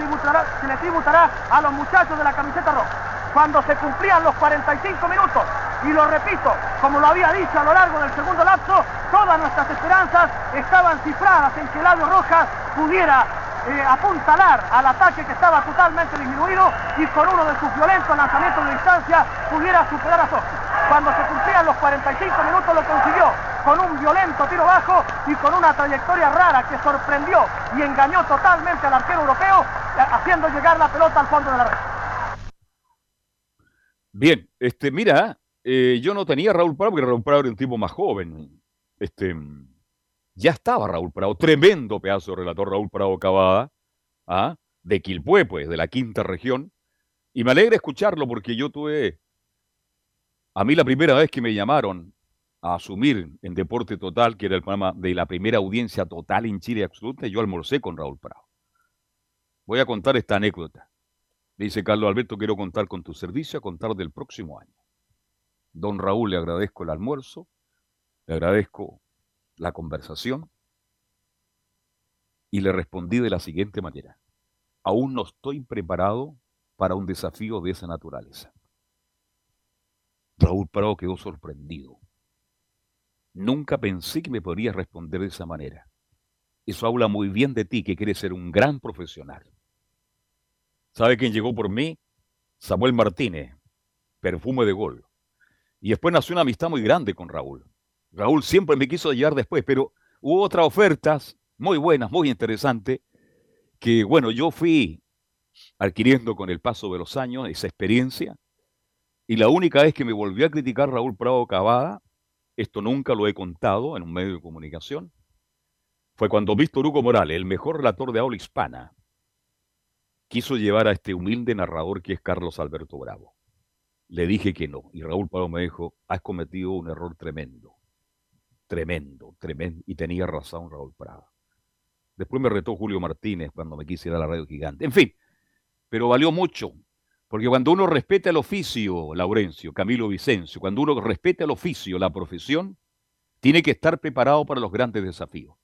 le tributará, a los muchachos de la camiseta roja. Cuando se cumplían los 45 minutos, y lo repito, como lo había dicho a lo largo del segundo lapso, todas nuestras esperanzas estaban cifradas en que Eladio Rojas pudiera eh, apuntalar al ataque que estaba totalmente disminuido y con uno de sus violentos lanzamientos de distancia pudiera superar a Soski. Cuando se cumplían los 45 minutos lo consiguió con un violento tiro bajo y con una trayectoria rara que sorprendió y engañó totalmente al arquero europeo, eh, haciendo llegar la pelota al fondo de la red.
Bien, este, mira, eh, yo no tenía Raúl Prado porque Raúl Prado era un tipo más joven. Este, ya estaba Raúl Prado, tremendo pedazo de relator Raúl Prado Cavada, ¿ah? de Quilpué, pues, de la quinta región. Y me alegra escucharlo porque yo tuve, a mí la primera vez que me llamaron a asumir en Deporte Total, que era el programa de la primera audiencia total en Chile absoluta, yo almorcé con Raúl Prado. Voy a contar esta anécdota. Le dice Carlos Alberto, quiero contar con tu servicio a contar del próximo año. Don Raúl, le agradezco el almuerzo, le agradezco la conversación y le respondí de la siguiente manera. Aún no estoy preparado para un desafío de esa naturaleza. Raúl Prado quedó sorprendido. Nunca pensé que me podrías responder de esa manera. Eso habla muy bien de ti, que quieres ser un gran profesional. ¿Sabe quién llegó por mí? Samuel Martínez, perfume de gol. Y después nació una amistad muy grande con Raúl. Raúl siempre me quiso llevar después, pero hubo otras ofertas muy buenas, muy interesantes, que bueno, yo fui adquiriendo con el paso de los años esa experiencia. Y la única vez que me volvió a criticar Raúl Prado Cavada, esto nunca lo he contado en un medio de comunicación, fue cuando Víctor Hugo Morales, el mejor relator de habla hispana, quiso llevar a este humilde narrador que es Carlos Alberto Bravo. Le dije que no. Y Raúl Prado me dijo, has cometido un error tremendo. Tremendo, tremendo. Y tenía razón Raúl Prado. Después me retó Julio Martínez cuando me quise ir a la radio gigante. En fin, pero valió mucho. Porque cuando uno respeta el oficio, Laurencio, Camilo Vicencio, cuando uno respeta el oficio, la profesión, tiene que estar preparado para los grandes desafíos.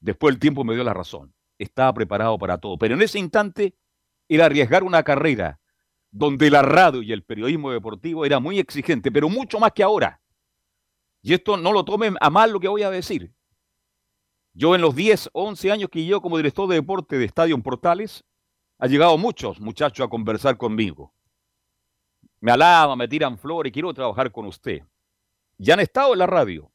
Después el tiempo me dio la razón. Estaba preparado para todo. Pero en ese instante era arriesgar una carrera donde la radio y el periodismo deportivo era muy exigente, pero mucho más que ahora. Y esto no lo tomen a mal lo que voy a decir. Yo en los 10, 11 años que yo como director de deporte de Estadio en Portales, ha llegado muchos muchachos a conversar conmigo. Me alaban, me tiran flores, quiero trabajar con usted. Ya han estado en la radio.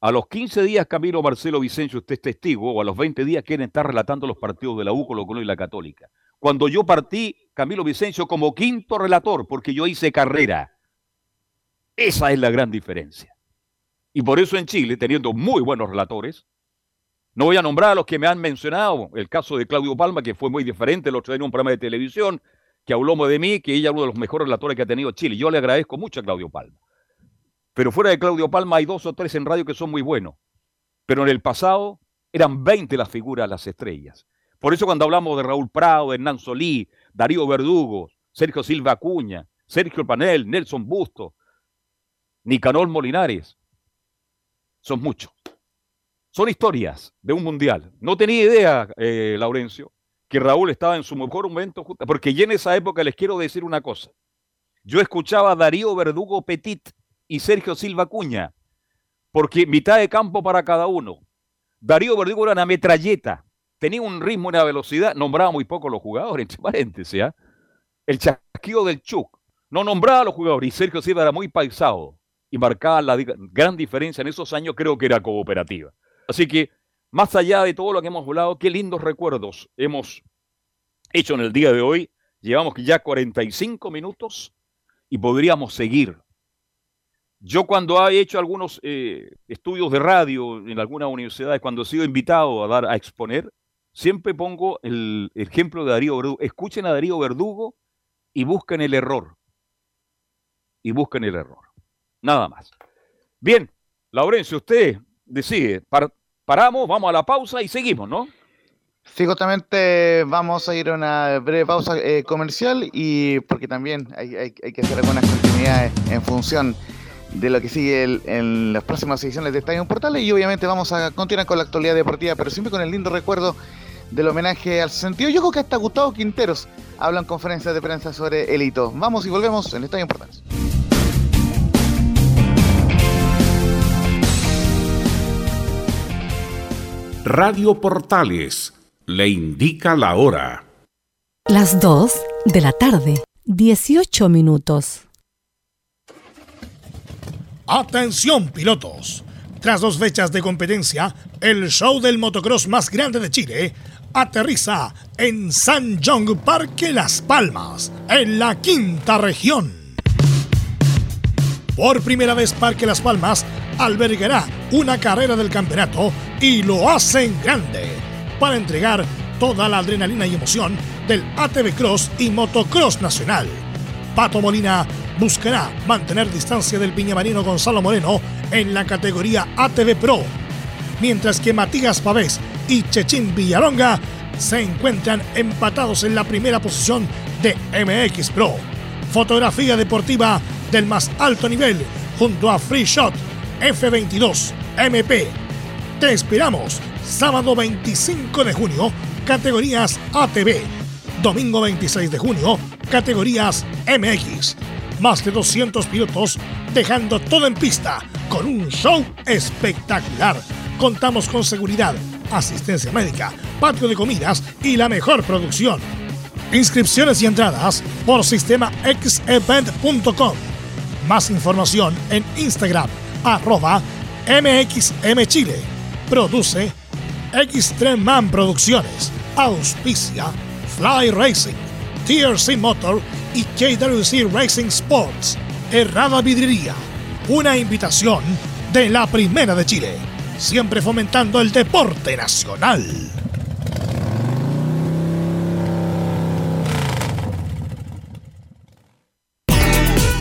A los 15 días, Camilo Marcelo Vicencio, usted es testigo, o a los 20 días quieren estar relatando los partidos de la U, Colo Colo y la Católica. Cuando yo partí, Camilo Vicencio, como quinto relator, porque yo hice carrera. Esa es la gran diferencia. Y por eso en Chile, teniendo muy buenos relatores, no voy a nombrar a los que me han mencionado, el caso de Claudio Palma, que fue muy diferente, el otro día en un programa de televisión, que habló de mí, que ella es uno de los mejores relatores que ha tenido Chile. Yo le agradezco mucho a Claudio Palma. Pero fuera de Claudio Palma hay dos o tres en radio que son muy buenos. Pero en el pasado eran 20 las figuras, las estrellas. Por eso cuando hablamos de Raúl Prado, Hernán Solí, Darío Verdugo, Sergio Silva Acuña, Sergio Panel, Nelson Busto, Nicanor Molinares, son muchos. Son historias de un mundial. No tenía idea, eh, Laurencio, que Raúl estaba en su mejor momento, porque ya en esa época les quiero decir una cosa. Yo escuchaba a Darío Verdugo Petit y Sergio Silva Cuña, porque mitad de campo para cada uno. Darío Verdugo era una metralleta, tenía un ritmo una velocidad, nombraba muy poco los jugadores, entre paréntesis, ¿ah? el chasquido del Chuck, no nombraba a los jugadores, y Sergio Silva era muy paisado y marcaba la gran diferencia en esos años, creo que era cooperativa. Así que, más allá de todo lo que hemos hablado, qué lindos recuerdos hemos hecho en el día de hoy. Llevamos ya 45 minutos y podríamos seguir. Yo cuando he hecho algunos eh, estudios de radio en algunas universidades, cuando he sido invitado a dar a exponer, siempre pongo el, ejemplo de Darío Verdugo. Escuchen a Darío Verdugo y busquen el error. Y busquen el error. Nada más. Bien, Laurencio, usted decide. paramos, vamos a la pausa y seguimos, ¿no?
Sí, justamente vamos a ir a una breve pausa eh, comercial y porque también hay, que hacer algunas continuidades en función de lo que sigue en las próximas ediciones de Estadio Portales y obviamente vamos a continuar con la actualidad deportiva, pero siempre con el lindo recuerdo del homenaje al sentido. Yo creo que hasta Gustavo Quinteros habla en conferencias de prensa sobre el hito. Vamos y volvemos en Estadio Portales.
Radio Portales le indica la hora.
Las 2 de la tarde, 18 minutos.
Atención pilotos. Tras dos fechas de competencia, el show del motocross más grande de Chile aterriza en San Jong Parque Las Palmas, en la quinta región. Por primera vez Parque Las Palmas albergará una carrera del campeonato y lo hacen grande para entregar toda la adrenalina y emoción del ATV Cross y Motocross Nacional. Pato Molina buscará mantener distancia del piñamarino Gonzalo Moreno en la categoría ATV Pro, mientras que Matías Pavés y Chechín Villalonga se encuentran empatados en la primera posición de MX Pro. Fotografía deportiva del más alto nivel junto a Free Shot F22 MP. Te esperamos sábado 25 de junio, categorías ATV. Domingo 26 de junio, categorías MX. Más de 200 pilotos dejando todo en pista con un show espectacular. Contamos con seguridad, asistencia médica, patio de comidas y la mejor producción. Inscripciones y entradas por sistema xevent.com. Más información en Instagram, arroba MXMChile. Produce Extreme Producciones. Auspicia Fly Racing, TRC Motor y KWC Racing Sports. Errada Vidriería. Una invitación de la Primera de Chile. Siempre fomentando el deporte nacional.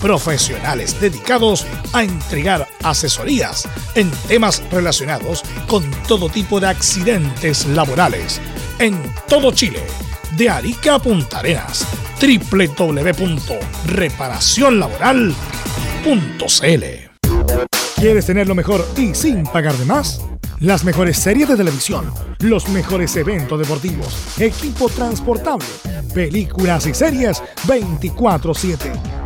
profesionales dedicados a entregar asesorías en temas relacionados con todo tipo de accidentes laborales en todo Chile, de Arica a Punta Arenas, www.reparacionlaboral.cl. ¿Quieres tener lo mejor y sin pagar de más? Las mejores series de televisión, los mejores eventos deportivos, equipo transportable, películas y series 24/7.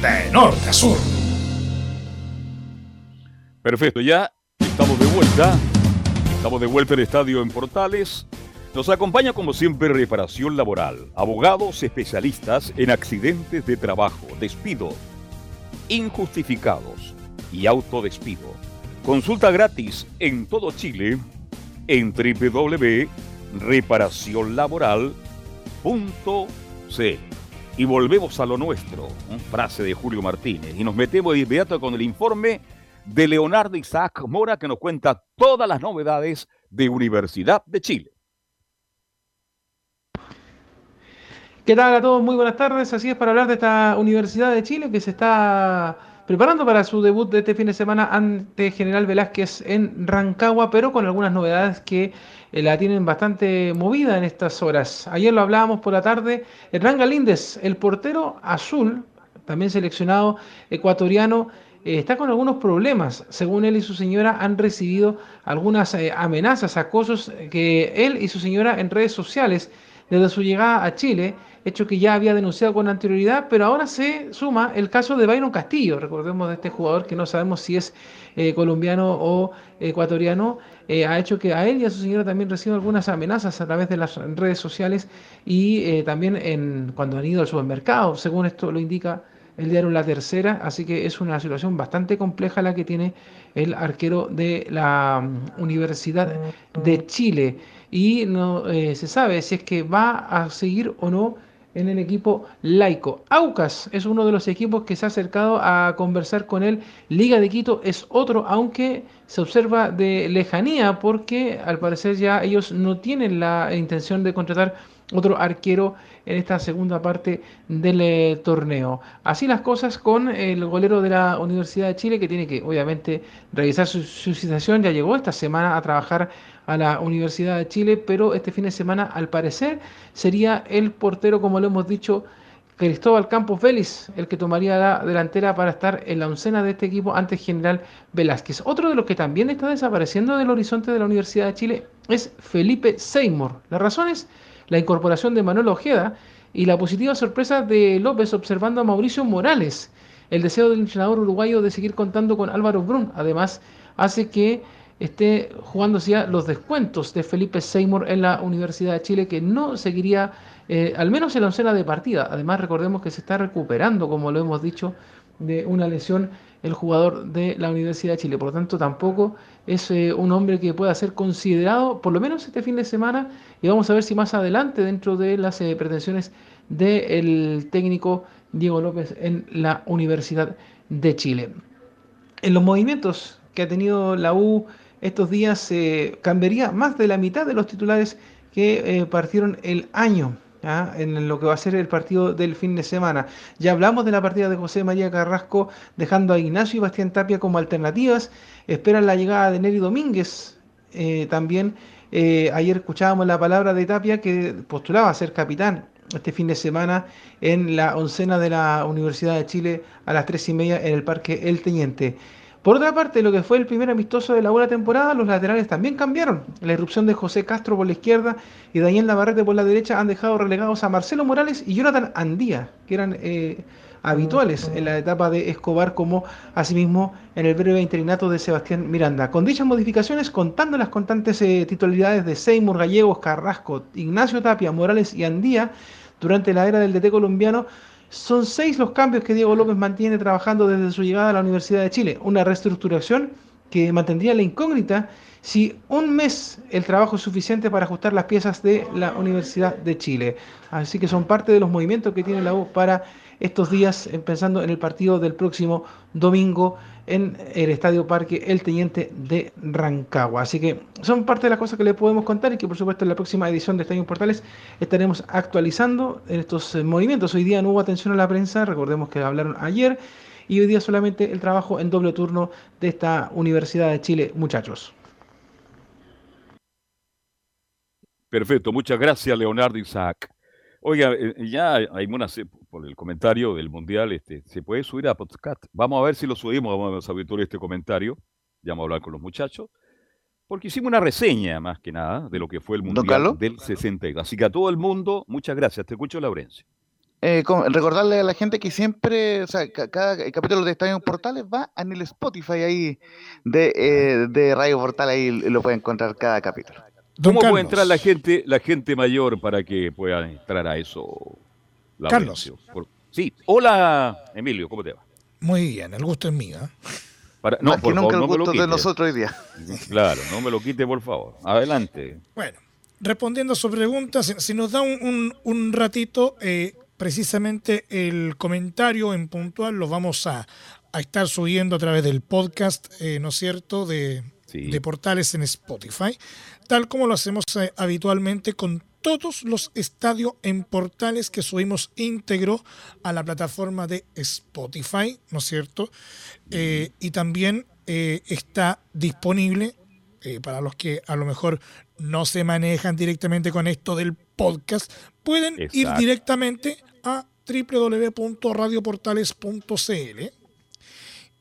de norte a sur.
Perfecto, ya estamos de vuelta. Estamos de vuelta en Estadio en Portales. Nos acompaña como siempre Reparación Laboral, abogados especialistas en accidentes de trabajo, despido, injustificados y autodespido. Consulta gratis en todo Chile en www.reparacionlaboral.cl. Y volvemos a lo nuestro, ¿eh? frase de Julio Martínez, y nos metemos de inmediato con el informe de Leonardo Isaac Mora que nos cuenta todas las novedades de Universidad de Chile.
¿Qué tal a todos? Muy buenas tardes. Así es para hablar de esta Universidad de Chile que se está preparando para su debut de este fin de semana ante General Velázquez en Rancagua, pero con algunas novedades que eh, la tienen bastante movida en estas horas. Ayer lo hablábamos por la tarde. Hernán Galíndez, el portero azul, también seleccionado ecuatoriano, eh, está con algunos problemas. Según él y su señora han recibido algunas eh, amenazas, acosos que él y su señora en redes sociales desde su llegada a Chile, hecho que ya había denunciado con anterioridad, pero ahora se suma el caso de Byron Castillo, recordemos de este jugador que no sabemos si es eh, colombiano o ecuatoriano, eh, ha hecho que a él y a su señora también reciban algunas amenazas a través de las redes sociales y eh, también en, cuando han ido al supermercado, según esto lo indica el diario La Tercera, así que es una situación bastante compleja la que tiene el arquero de la mm, Universidad de Chile. Y no se sabe si es que va a seguir o no en el equipo laico. Aucas es uno de los equipos que se ha acercado a conversar con él. Liga de Quito es otro, aunque se observa de lejanía porque al parecer ya ellos no tienen la intención de contratar otro arquero en esta segunda parte del eh, torneo. Así las cosas con el golero de la Universidad de Chile que tiene que obviamente revisar su, su situación. Ya llegó esta semana a trabajar a la Universidad de Chile, pero este fin de semana al parecer sería el portero, como lo hemos dicho, Cristóbal Campos Vélez, el que tomaría la delantera para estar en la oncena de este equipo ante General Velázquez. Otro de los que también está desapareciendo del horizonte de la Universidad de Chile es Felipe Seymour. La razón es la incorporación de Manuel Ojeda y la positiva sorpresa de López observando a Mauricio Morales. El deseo del entrenador uruguayo de seguir contando con Álvaro Brun, además, hace que esté jugándose ya los descuentos de Felipe Seymour en la Universidad de Chile, que no seguiría, eh, al menos en la oncena de partida. Además, recordemos que se está recuperando, como lo hemos dicho, de una lesión el jugador de la Universidad de Chile. Por lo tanto, tampoco es eh, un hombre que pueda ser considerado, por lo menos este fin de semana, y vamos a ver si más adelante, dentro de las eh, pretensiones del técnico Diego López en la Universidad de Chile. En los movimientos que ha tenido la U estos días eh, cambiaría más de la mitad de los titulares que eh, partieron el año. ¿Ah? en lo que va a ser el partido del fin de semana. Ya hablamos de la partida de José María Carrasco, dejando a Ignacio y Bastián Tapia como alternativas. Esperan la llegada de Neri Domínguez. Eh, también ayer escuchábamos la palabra de Tapia que postulaba a ser capitán este fin de semana en la oncena de la Universidad de Chile a las tres y media en el Parque El Teniente. Por otra parte, lo que fue el primer amistoso de la buena temporada, los laterales también cambiaron. La irrupción de José Castro por la izquierda y Daniel Navarrete por la derecha han dejado relegados a Marcelo Morales y Jonathan Andía, que eran eh, habituales en la etapa de Escobar, como asimismo en el breve interinato de Sebastián Miranda. Con dichas modificaciones, contando las constantes eh, titularidades de Seymour, Gallegos, Carrasco, Ignacio Tapia, Morales y Andía, durante la era del DT colombiano, son seis los cambios que Diego López mantiene trabajando desde su llegada a la Universidad de Chile. Una reestructuración que mantendría la incógnita si un mes el trabajo es suficiente para ajustar las piezas de la Universidad de Chile. Así que son parte de los movimientos que tiene la U para estos días, eh, pensando en el partido del próximo domingo en el Estadio Parque El Teniente de Rancagua. Así que son parte de las cosas que le podemos contar y que por supuesto en la próxima edición de Estadio Portales estaremos actualizando en estos eh, movimientos. Hoy día no hubo atención a la prensa, recordemos que hablaron ayer y hoy día solamente el trabajo en doble turno de esta Universidad de Chile, muchachos.
Perfecto, muchas gracias Leonardo Isaac. Oiga, eh, ya hay una, por el comentario del Mundial, este, se puede subir a podcast. Vamos a ver si lo subimos, vamos a ver este comentario. Ya vamos a hablar con los muchachos. Porque hicimos una reseña, más que nada, de lo que fue el Mundial del 62. Así que a todo el mundo, muchas gracias. Te escucho, Laurencio.
Eh, recordarle a la gente que siempre, o sea, cada capítulo de Estadio Portales va en el Spotify ahí de, eh, de Radio Portal, ahí lo puede encontrar cada capítulo.
¿Cómo puede entrar la gente, la gente mayor para que pueda entrar a eso?
Carlos.
sí, hola Emilio, ¿cómo te va?
Muy bien, el gusto es mío. ¿eh?
no, Más que nunca el gusto de nosotros hoy día.
Claro, no me lo quite, por favor. Adelante.
Bueno, respondiendo a su pregunta, si, nos da un, ratito, eh, precisamente el comentario en puntual lo vamos a, estar subiendo a través del podcast, eh, ¿no es cierto?, de, de portales en Spotify tal como lo hacemos eh, habitualmente con todos los estadios en portales que subimos íntegro a la plataforma de Spotify, ¿no es cierto? Eh, y también eh, está disponible para los que a lo mejor no se manejan directamente con esto del podcast, pueden ir directamente a www.radioportales.cl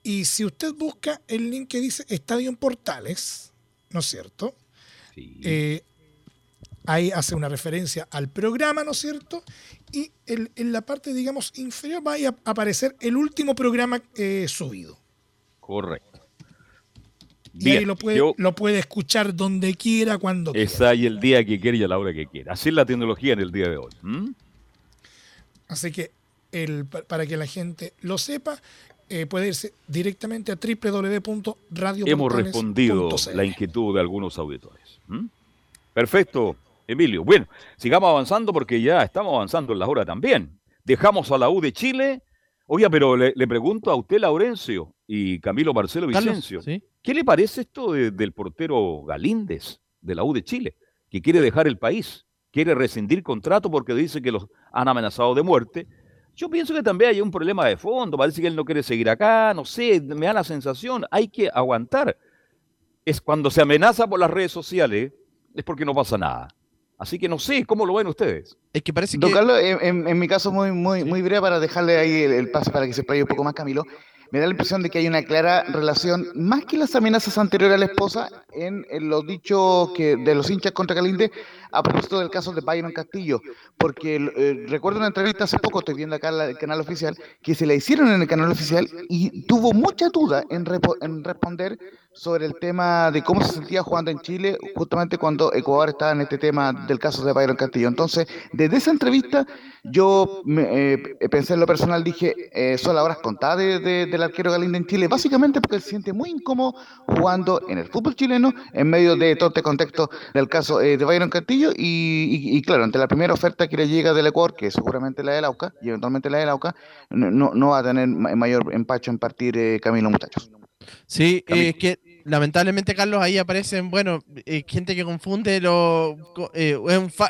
y si usted busca el link que dice Estadio en Portales, ¿no es cierto? Eh, ahí hace una referencia al programa, ¿no es cierto? Y en la parte, digamos, inferior va a aparecer el último programa eh, subido.
Correcto.
Y ahí lo puede, lo puede escuchar donde quiera, cuando quiera.
Es ahí el día que quiera y a la hora que quiera. Así es la tecnología en el día de hoy.
Así que el, para que la gente lo sepa, eh, puede irse directamente a www.radio.
Hemos respondido la inquietud de algunos auditores. ¿Mm? Perfecto, Emilio. Bueno, sigamos avanzando porque ya estamos avanzando en la hora también. Dejamos a la U de Chile. Oiga, pero le, pregunto a usted, Laurencio, y Camilo Marcelo Vicencio, ¿qué le parece esto del portero Galíndez de la U de Chile, que quiere dejar el país, quiere rescindir contrato porque dice que los han amenazado de muerte? Yo pienso que también hay un problema de fondo, parece que él no quiere seguir acá, no sé, me da la sensación, hay que aguantar es cuando se amenaza por las redes sociales, es porque no pasa nada. Así que no sé, ¿cómo lo ven ustedes?
Es que parece que... Carlos, en, mi caso muy, muy, muy breve para dejarle ahí el, paso para que se explaye un poco más Camilo, me da la impresión de que hay una clara relación, más que las amenazas anteriores a la esposa, en, lo dicho que de los hinchas contra Calinde a propósito del caso de Byron Castillo, porque eh, recuerdo una entrevista hace poco, estoy viendo acá el canal oficial, que se la hicieron en el canal oficial y tuvo mucha duda en, en responder sobre el tema de cómo se sentía jugando en Chile, justamente cuando Ecuador estaba en este tema del caso de Byron Castillo. Entonces, desde esa entrevista, yo eh, pensé en lo personal, dije, eh, son las horas contadas del arquero Galindo en Chile, básicamente porque se siente muy incómodo jugando en el fútbol chileno en medio de todo este contexto del caso eh, de Byron Castillo y, claro, ante la primera oferta que le llega del Ecuador, que es seguramente la del AUCA y eventualmente la del AUCA, no, no va a tener mayor empacho en partir eh, Camilo, muchachos.
Sí, es que lamentablemente, Carlos, ahí aparecen, bueno, eh, gente que confunde lo. Eh,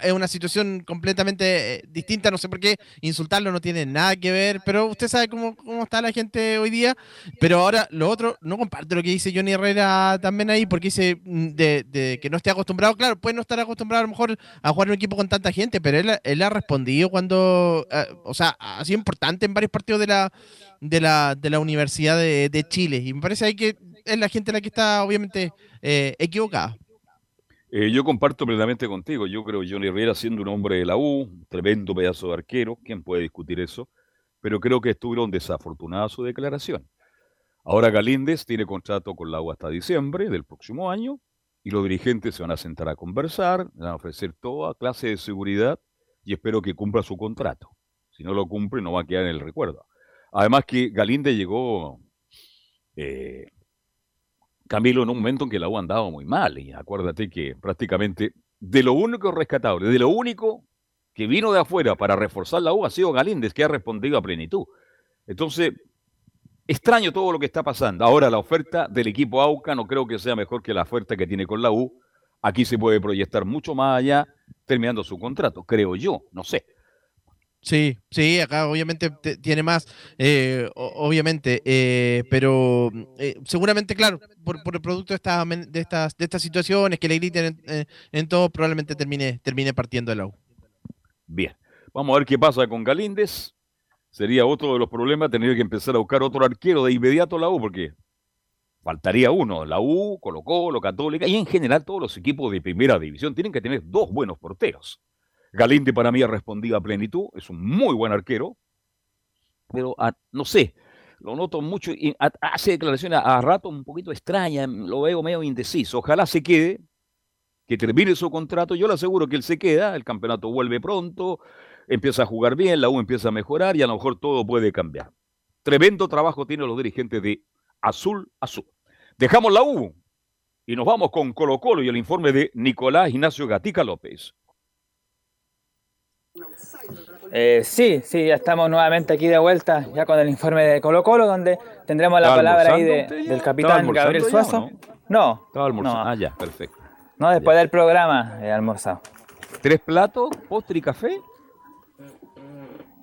es, una situación completamente eh, distinta, no sé por qué insultarlo no tiene nada que ver, pero usted sabe cómo, cómo está la gente hoy día. Pero ahora, lo otro, no comparte lo que dice Johnny Herrera también ahí, porque dice mm, de, que no esté acostumbrado. Claro, puede no estar acostumbrado a lo mejor a jugar un equipo con tanta gente, pero él, él ha respondido cuando. o sea, ha sido importante en varios partidos de la de la, de la Universidad de, de Chile. Y me parece ahí que es la gente la que está obviamente eh, equivocada.
Eh, yo comparto plenamente contigo. Yo creo que Johnny Herrera, siendo un hombre de la U, tremendo pedazo de arquero, ¿quién puede discutir eso? Pero creo que estuvieron desafortunada su declaración. Ahora Galíndez tiene contrato con la U hasta diciembre del próximo año y los dirigentes se van a sentar a conversar, van a ofrecer toda clase de seguridad y espero que cumpla su contrato. Si no lo cumple, no va a quedar en el recuerdo. Además que Galíndez llegó eh, Camilo, en un momento en que la U andaba muy mal, y acuérdate que prácticamente de lo único rescatable, de lo único que vino de afuera para reforzar la U ha sido Galíndez, que ha respondido a plenitud. Entonces, extraño todo lo que está pasando. Ahora, la oferta del equipo AUCA no creo que sea mejor que la oferta que tiene con la U. Aquí se puede proyectar mucho más allá, terminando su contrato, creo yo, no sé.
Sí, sí, acá obviamente te- tiene más, eh, obviamente, eh, pero eh, seguramente, claro, por, por el producto de, esta men- de, estas, de estas situaciones que le griten en, eh, todo, probablemente termine, termine partiendo de la U.
Bien, vamos a ver qué pasa con Galíndez. Sería otro de los problemas tener que empezar a buscar otro arquero de inmediato la U, porque faltaría uno. La U, Colo Colo, Católica y en general todos los equipos de primera división tienen que tener dos buenos porteros. Galíndez para mí ha respondido a plenitud, es un muy buen arquero, pero no sé, lo noto mucho, y hace declaraciones a, a rato un poquito extrañas, lo veo medio indeciso. Ojalá se quede, que termine su contrato, yo le aseguro que él se queda, el campeonato vuelve pronto, empieza a jugar bien, la U empieza a mejorar y a lo mejor todo puede cambiar. Tremendo trabajo tienen los dirigentes de Azul Azul. Dejamos la U y nos vamos con Colo Colo y el informe de Nicolás Ignacio Gatica López.
Eh, sí, sí, ya estamos nuevamente aquí de vuelta, ya con el informe de Colo Colo, donde tendremos la
¿Estaba
palabra ahí de- del
¿Estaba
capitán Gabriel Suazo.
no? Estaba almorzando.
No.
Ah, ya, perfecto.
no, después del programa he almorzado.
¿Tres platos, postre y café?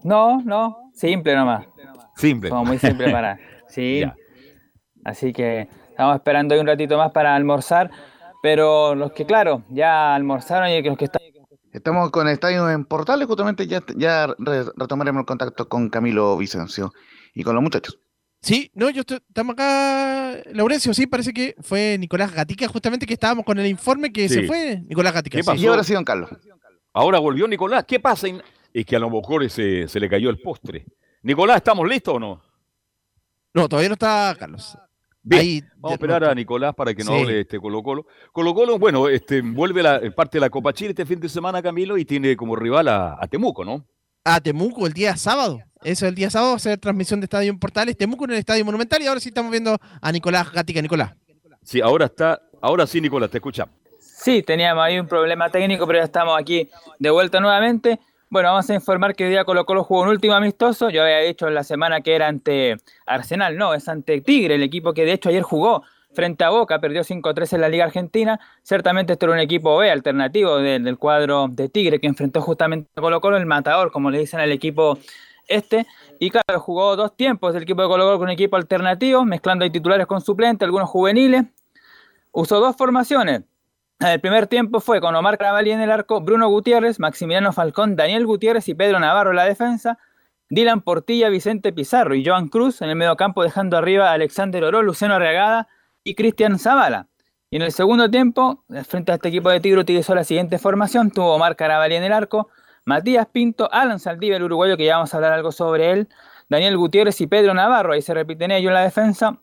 No, no, simple nomás.
Simple.
Como muy simple para. Sí.
Ya.
Así que estamos esperando ahí un ratito más para almorzar. Pero los que, claro, ya almorzaron y los que están.
Estamos con Estadio en Portales, justamente ya, ya re- retomaremos el contacto con Camilo Vicencio y con los muchachos.
Sí, no, yo estoy- estamos acá, Laurencio, sí, parece que fue Nicolás Gatica, justamente que estábamos con el informe que se fue Nicolás Gatica.
¿Qué
sí.
pasó?
Y ahora sí, don Carlos.
Ahora volvió Nicolás. ¿Qué pasa? Es que a lo mejor se, se le cayó el postre. Nicolás, ¿estamos listos o no?
No, todavía no está Carlos.
Bien,
Ahí,
Vamos a esperar a Nicolás para que nos
Sí.
hable este Colo Colo. Colo Colo, bueno, este, vuelve la, en parte de la Copa Chile este fin de semana, Camilo, y tiene como rival a, a Temuco, ¿no?
a Temuco el día sábado. Eso el día sábado va a ser transmisión de Estadio en Portales, Temuco en el Estadio Monumental y ahora sí estamos viendo a Nicolás Gatica. Nicolás.
Sí, ahora está, ahora sí, Nicolás, te escuchamos.
Sí, teníamos ahí un problema técnico, pero ya estamos aquí de vuelta nuevamente. Bueno, vamos a informar que día Colo Colo jugó un último amistoso. Yo había dicho en la semana que era ante Arsenal, no, es ante Tigre, el equipo que de hecho ayer jugó frente a Boca, perdió 5-3 en la Liga Argentina. Ciertamente este era un equipo B alternativo de- del cuadro de Tigre que enfrentó justamente a Colo Colo, el matador, como le dicen al equipo este. Y claro, jugó dos tiempos el equipo de Colo Colo con un equipo alternativo, mezclando ahí titulares con suplentes, algunos juveniles. Usó dos formaciones. El primer tiempo fue con Omar Carabalí en el arco, Bruno Gutiérrez, Maximiliano Falcón, Daniel Gutiérrez y Pedro Navarro en la defensa, Dylan Portilla, Vicente Pizarro y Joan Cruz en el mediocampo dejando arriba a Alexander Oro, Luciano Arreagada y Cristian Zavala. Y en el segundo tiempo, frente a este equipo de Tigre utilizó la siguiente formación, tuvo Omar Carabalí en el arco, Matías Pinto, Alan Saldívar, el uruguayo, que ya vamos a hablar algo sobre él, Daniel Gutiérrez y Pedro Navarro, ahí se repiten ellos en la defensa,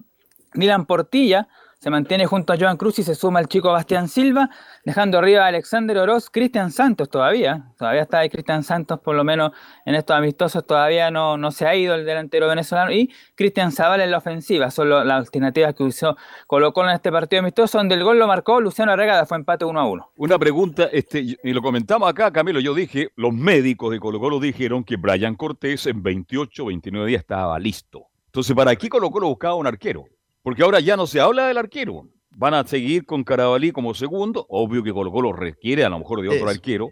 Dylan Portilla se mantiene junto a Joan Cruz y se suma el chico Bastián Silva, dejando arriba a Alexander Oroz, Cristian Santos todavía, todavía está ahí Cristian Santos, por lo menos en estos amistosos todavía no, no se ha ido el delantero venezolano, y Cristian Zavala en la ofensiva, son las alternativas que usó Colo Colo en este partido amistoso, donde el gol lo marcó Luciano Arregada, fue empate 1 a 1.
Una pregunta, este, y y lo comentamos acá, Camilo, yo dije, los médicos de Colo Colo dijeron que Brian Cortés en 28, 29 días estaba listo. Entonces, ¿para qué Colo Colo buscaba un arquero? Porque ahora ya no se habla del arquero. Van a seguir con Carabalí como segundo. Obvio que Colo Colo requiere a lo mejor de otro arquero.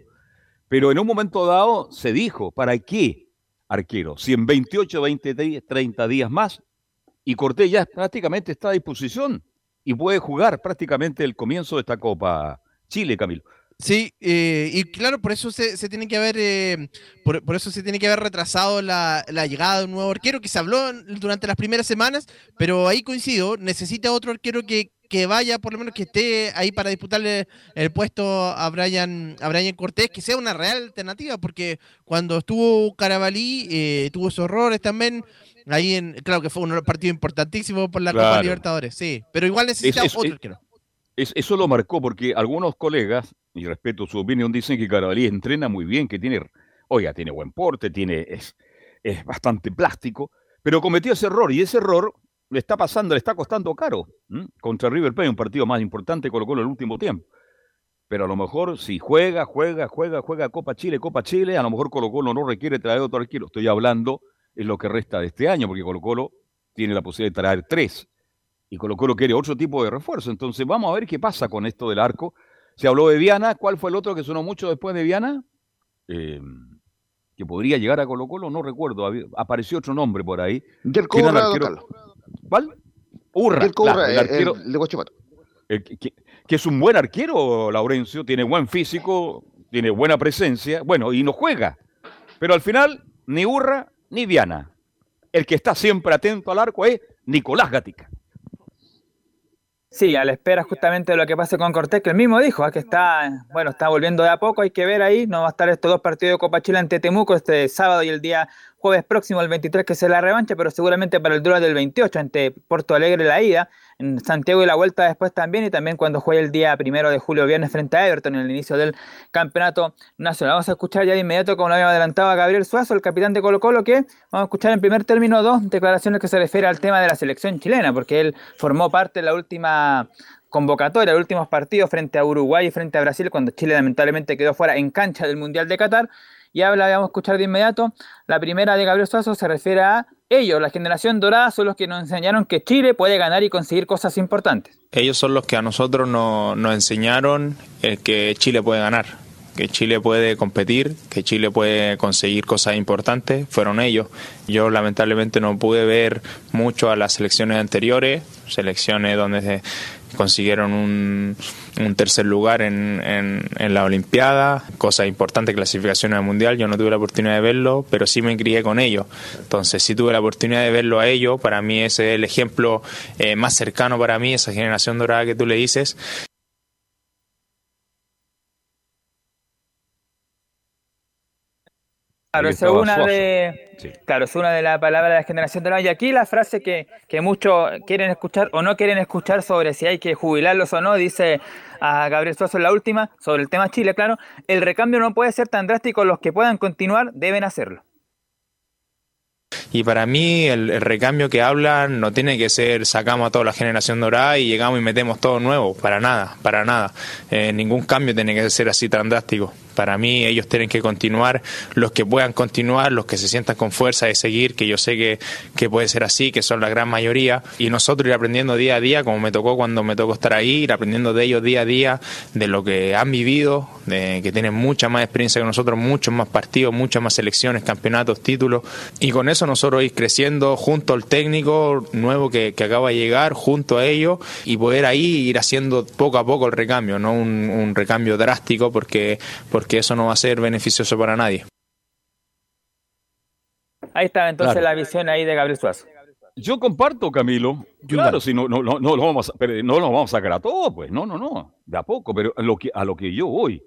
Pero en un momento dado se dijo, ¿para qué arquero? Si en 28, 20, di- 30 días más y Cortés ya prácticamente está a disposición y puede jugar prácticamente el comienzo de esta Copa Chile, Camilo.
Sí, eh, y claro, por eso se, se tiene que haber, eh, por, por eso se tiene que haber retrasado la, la llegada de un nuevo arquero que se habló durante las primeras semanas, pero ahí coincido, necesita otro arquero que, que vaya, por lo menos que esté ahí para disputarle el puesto a Brian, a Brian Cortés, que sea una real alternativa, porque cuando estuvo Carabalí, eh, tuvo sus errores también. Ahí en, claro que fue un partido importantísimo por la Copa
Claro.
Libertadores, sí, pero igual necesita
es-
otro arquero.
Es- eso lo marcó porque algunos colegas, y respeto su opinión, dicen que Carabalí entrena muy bien, que tiene, oiga, tiene buen porte, tiene, es, es bastante plástico, pero cometió ese error y ese error le está pasando, le está costando caro contra River Plate, un partido más importante Colo Colo el último tiempo. pero a lo mejor si juega, juega, juega, juega Copa Chile, Copa Chile, a lo mejor Colo Colo no requiere traer otro arquero. Estoy hablando en lo que resta de este año, porque Colo Colo tiene la posibilidad de traer tres y Colo Colo quiere otro tipo de refuerzo. Entonces vamos a ver qué pasa con esto del arco. Se habló de Viana, ¿cuál fue el otro que sonó mucho después de Viana? Eh, que podría llegar a Colo Colo, no recuerdo, había- apareció otro nombre por ahí.
Yerko
que era el
Urra,
arquero-
don Carlos.
¿Cuál? Urra, claro,
Urra,
el
eh,
arquero,
el de Guachipato.
eh, que, que- que es un buen arquero, Laurencio, tiene buen físico, tiene buena presencia, bueno, y no juega. Pero al final, ni Urra ni Viana. El que está siempre atento al arco es Nicolás Gatica.
Sí, a la espera justamente de lo que pase con Cortés, que él mismo dijo, ah, que está, bueno, está volviendo de a poco, hay que ver ahí, no va a estar estos dos partidos de Copa Chile ante Temuco este sábado y el día jueves próximo, el 23, que es la revancha, pero seguramente para el duro del 28 ante Porto Alegre la ida, en Santiago y la vuelta después también, y también cuando juegue el día primero de julio viernes frente a Everton en el inicio del campeonato nacional. Vamos a escuchar ya de inmediato, como lo habíamos adelantado, a Gabriel Suazo, el capitán de Colo Colo, que vamos a escuchar en primer término dos declaraciones que se refieren al tema de la selección chilena, porque él formó parte de la última convocatoria, los últimos partidos frente a Uruguay y frente a Brasil, cuando Chile lamentablemente quedó fuera en cancha del Mundial de Qatar. Y habla, vamos a escuchar de inmediato, la primera de Gabriel Suazo se refiere a ellos, la generación dorada, son los que nos enseñaron que Chile puede ganar y conseguir cosas importantes.
Ellos son los que a nosotros no- nos enseñaron eh, que Chile puede ganar, que Chile puede competir, que Chile puede conseguir cosas importantes. Fueron ellos. Yo lamentablemente no pude ver mucho a las selecciones anteriores, selecciones donde se consiguieron un, un tercer lugar en, en, la Olimpiada, cosas importantes, clasificación al Mundial. Yo no tuve la oportunidad de verlo, pero sí me crié con ellos. Entonces, sí tuve la oportunidad de verlo a ellos. Para mí ese es el ejemplo eh, más cercano para mí, esa generación dorada que tú le dices.
Claro, es una
Suazo.
de,
Sí.
claro, es una de las palabras de la generación dorada. Y aquí la frase que, que muchos quieren escuchar o no quieren escuchar sobre si hay que jubilarlos o no, dice a Gabriel Suazo en la última, sobre el tema Chile, claro, el recambio no puede ser tan drástico, los que puedan continuar deben hacerlo.
Y para mí el, el recambio que hablan no tiene que ser sacamos a toda la generación dorada y llegamos y metemos todo nuevo, para nada, para nada. Eh, ningún cambio tiene que ser así tan drástico. Para mí ellos tienen que continuar, los que puedan continuar, los que se sientan con fuerza de seguir, que yo sé que, que puede ser así, que son la gran mayoría, y nosotros ir aprendiendo día a día, como me tocó cuando me tocó estar ahí, ir aprendiendo de ellos día a día, de lo que han vivido, de que tienen mucha más experiencia que nosotros, muchos más partidos, muchas más selecciones, campeonatos, títulos, y con eso nosotros ir creciendo junto al técnico nuevo que, que acaba de llegar, junto a ellos, y poder ahí ir haciendo poco a poco el recambio, no un, recambio drástico, porque, porque eso no va a ser beneficioso para nadie.
Ahí está entonces
Claro.
la visión ahí de Gabriel Suazo.
Yo comparto, Camilo. Claro, si no, no, no, no lo vamos a, pero no lo vamos a sacar a todos, pues. No, no, no. De a poco. Pero a lo que, a lo que yo voy,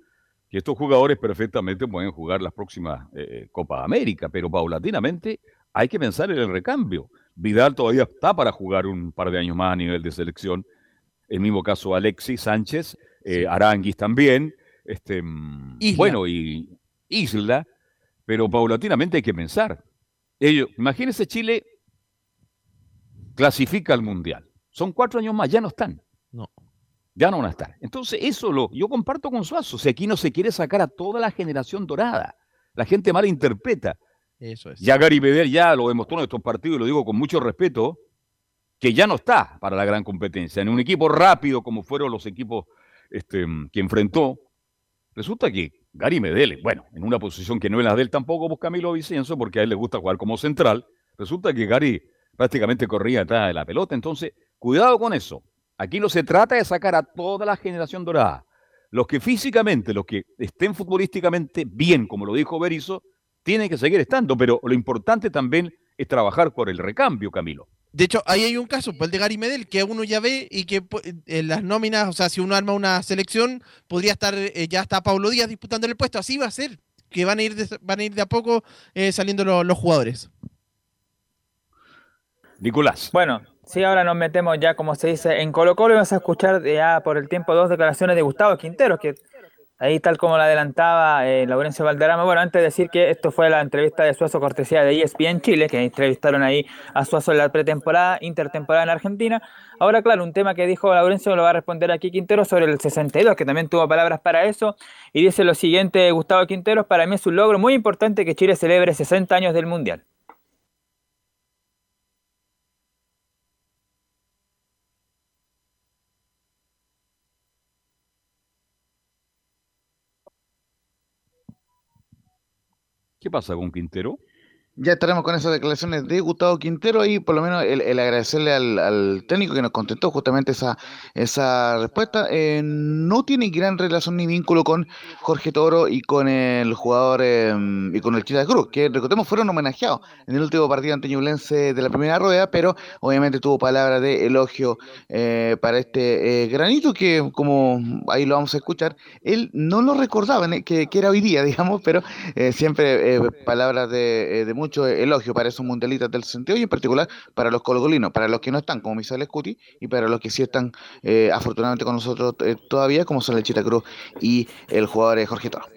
que estos jugadores perfectamente pueden jugar las próximas eh, Copa América, pero paulatinamente hay que pensar en el recambio. Vidal todavía está para jugar un par de años más a nivel de selección. El mismo caso Alexis Sánchez, eh, Aranguis también. Este, mm,
Isla.
Bueno, y Isla. Pero paulatinamente hay que pensar. Ellos, imagínense Chile clasifica al Mundial. Son cuatro años más, ya no están.
No.
Ya no van a estar. Entonces, eso lo, yo comparto con Suazo. Si aquí no se quiere sacar a toda la generación dorada, la gente malinterpreta.
Eso es.
Ya Gary Medel ya lo demostró en estos partidos, y lo digo con mucho respeto, que ya no está para la gran competencia. En un equipo rápido como fueron los equipos este, que enfrentó, resulta que Gary Medel, bueno, en una posición que no es la de él tampoco, pues Camilo Vicenzo, porque a él le gusta jugar como central, resulta que Gary prácticamente corría atrás de la pelota. Entonces, cuidado con eso. Aquí no se trata de sacar a toda la generación dorada. Los que físicamente, los que estén futbolísticamente bien, como lo dijo Berizzo, tienen que seguir estando, pero lo importante también es trabajar por el recambio, Camilo.
De hecho, ahí hay un caso, pues el de Gary Medel, que uno ya ve y que en las nóminas, o sea, si uno arma una selección, podría estar, eh, ya está Pablo Díaz disputando el puesto, así va a ser, que van a ir de, van a ir de a poco eh, saliendo lo- los jugadores.
Nicolás.
Bueno, sí, ahora nos metemos ya, como se dice, en Colo Colo y vamos a escuchar ya por el tiempo dos declaraciones de Gustavo Quintero, que Ahí tal como lo adelantaba eh, Laurencio Valderrama. Bueno, antes de decir que esto fue la entrevista de Suazo cortesía de ESPN Chile, que entrevistaron ahí a Suazo en la pretemporada, intertemporada en Argentina. Ahora, claro, un tema que dijo Laurencio lo va a responder aquí Quintero sobre el 62, que también tuvo palabras para eso. Y dice lo siguiente, Gustavo Quinteros, para mí es un logro muy importante que Chile celebre 60 años del Mundial.
¿Qué pasa con Quintero?
Ya estaremos con esas declaraciones de Gustavo Quintero y por lo menos el, agradecerle al, técnico que nos contestó justamente esa, esa respuesta. Eh, no tiene gran relación ni vínculo con Jorge Toro y con el jugador eh, y con el Chita Cruz, que recordemos fueron homenajeados en el último partido ante Ñublense de la primera rueda, pero obviamente tuvo palabras de elogio eh, para este granito que, como ahí lo vamos a escuchar, él no lo recordaba que, que era hoy día, digamos, pero siempre palabras de, de mucho elogio para esos mundialistas del sentido y en particular para los colocolinos, para los que no están como Misael Scuti y para los que sí están eh, afortunadamente con nosotros eh, todavía como son el Chita Cruz y el jugador eh, Jorge Toro.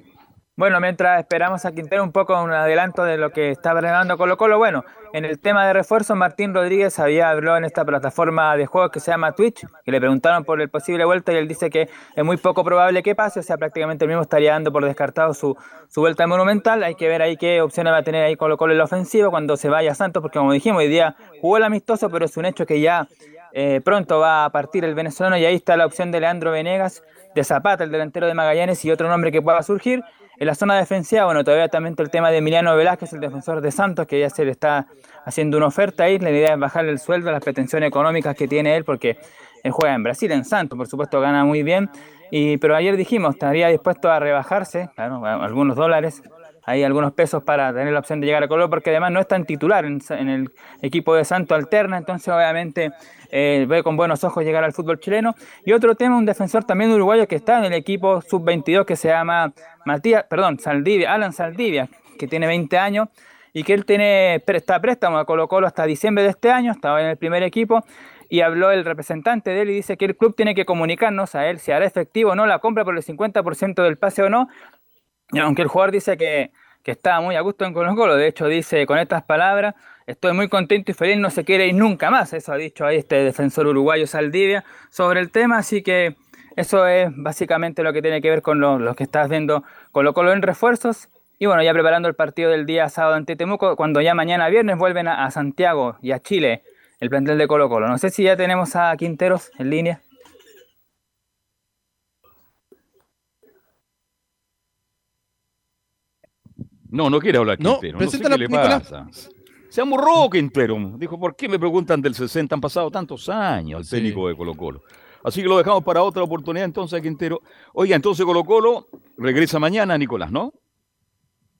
Bueno, mientras esperamos a Quintero un poco un adelanto de lo que está preparando Colo Colo, bueno, en el tema de refuerzo, Martín Rodríguez había hablado en esta plataforma de juegos que se llama Twitch, que le preguntaron por el posible vuelta y él dice que es muy poco probable que pase, o sea, prácticamente el mismo estaría dando por descartado su, su vuelta monumental. Hay que ver ahí qué opciones va a tener ahí Colo Colo en la ofensiva cuando se vaya Santos, porque como dijimos, hoy día jugó el amistoso, pero es un hecho que ya eh, pronto va a partir el venezolano y ahí está la opción de Leandro Venegas, de Zapata, el delantero de Magallanes y otro nombre que pueda surgir. En la zona defensiva, bueno, todavía también el tema de Emiliano Velázquez, el defensor de Santos, que ya se le está haciendo una oferta ahí. La idea es bajarle el sueldo, las pretensiones económicas que tiene él, porque él juega en Brasil, en Santos, por supuesto, gana muy bien. Y, pero ayer dijimos, estaría dispuesto a rebajarse, claro, algunos dólares, hay algunos pesos para tener la opción de llegar a Colo, porque además no es tan titular en, el equipo de Santos alterna, entonces obviamente eh, ve con buenos ojos llegar al fútbol chileno. Y otro tema, un defensor también uruguayo que está en el equipo sub-22 que se llama Matías, perdón, Saldivia, Alan Saldivia, que tiene 20 años y que él tiene, está préstamo a Colo Colo hasta diciembre de este año, estaba en el primer equipo y habló el representante de él y dice que el club tiene que comunicarnos a él si hará efectivo o no la compra por el 50% del pase o no, aunque el jugador dice que, que está muy a gusto en Colo Colo, de hecho dice con estas palabras, estoy muy contento y feliz, no se quiere ir nunca más, eso ha dicho ahí este defensor uruguayo Saldivia sobre el tema, así que eso es básicamente lo que tiene que ver con lo, que estás viendo Colo Colo en refuerzos. Y bueno, ya preparando el partido del día sábado ante Temuco, cuando ya mañana viernes vuelven a, a Santiago y a Chile el plantel de Colo Colo. No sé si ya tenemos a Quinteros en línea.
No, no quiere hablar
No,
Quintero. No, sé qué le
Nicolás.
pasa. Se amurró Quintero. Dijo, ¿por qué me preguntan del 60? Han pasado tantos años al
Sí.
técnico de Colo Colo. Así que lo dejamos para otra oportunidad entonces a Quintero. Oiga, entonces Colo Colo regresa mañana, Nicolás, ¿no?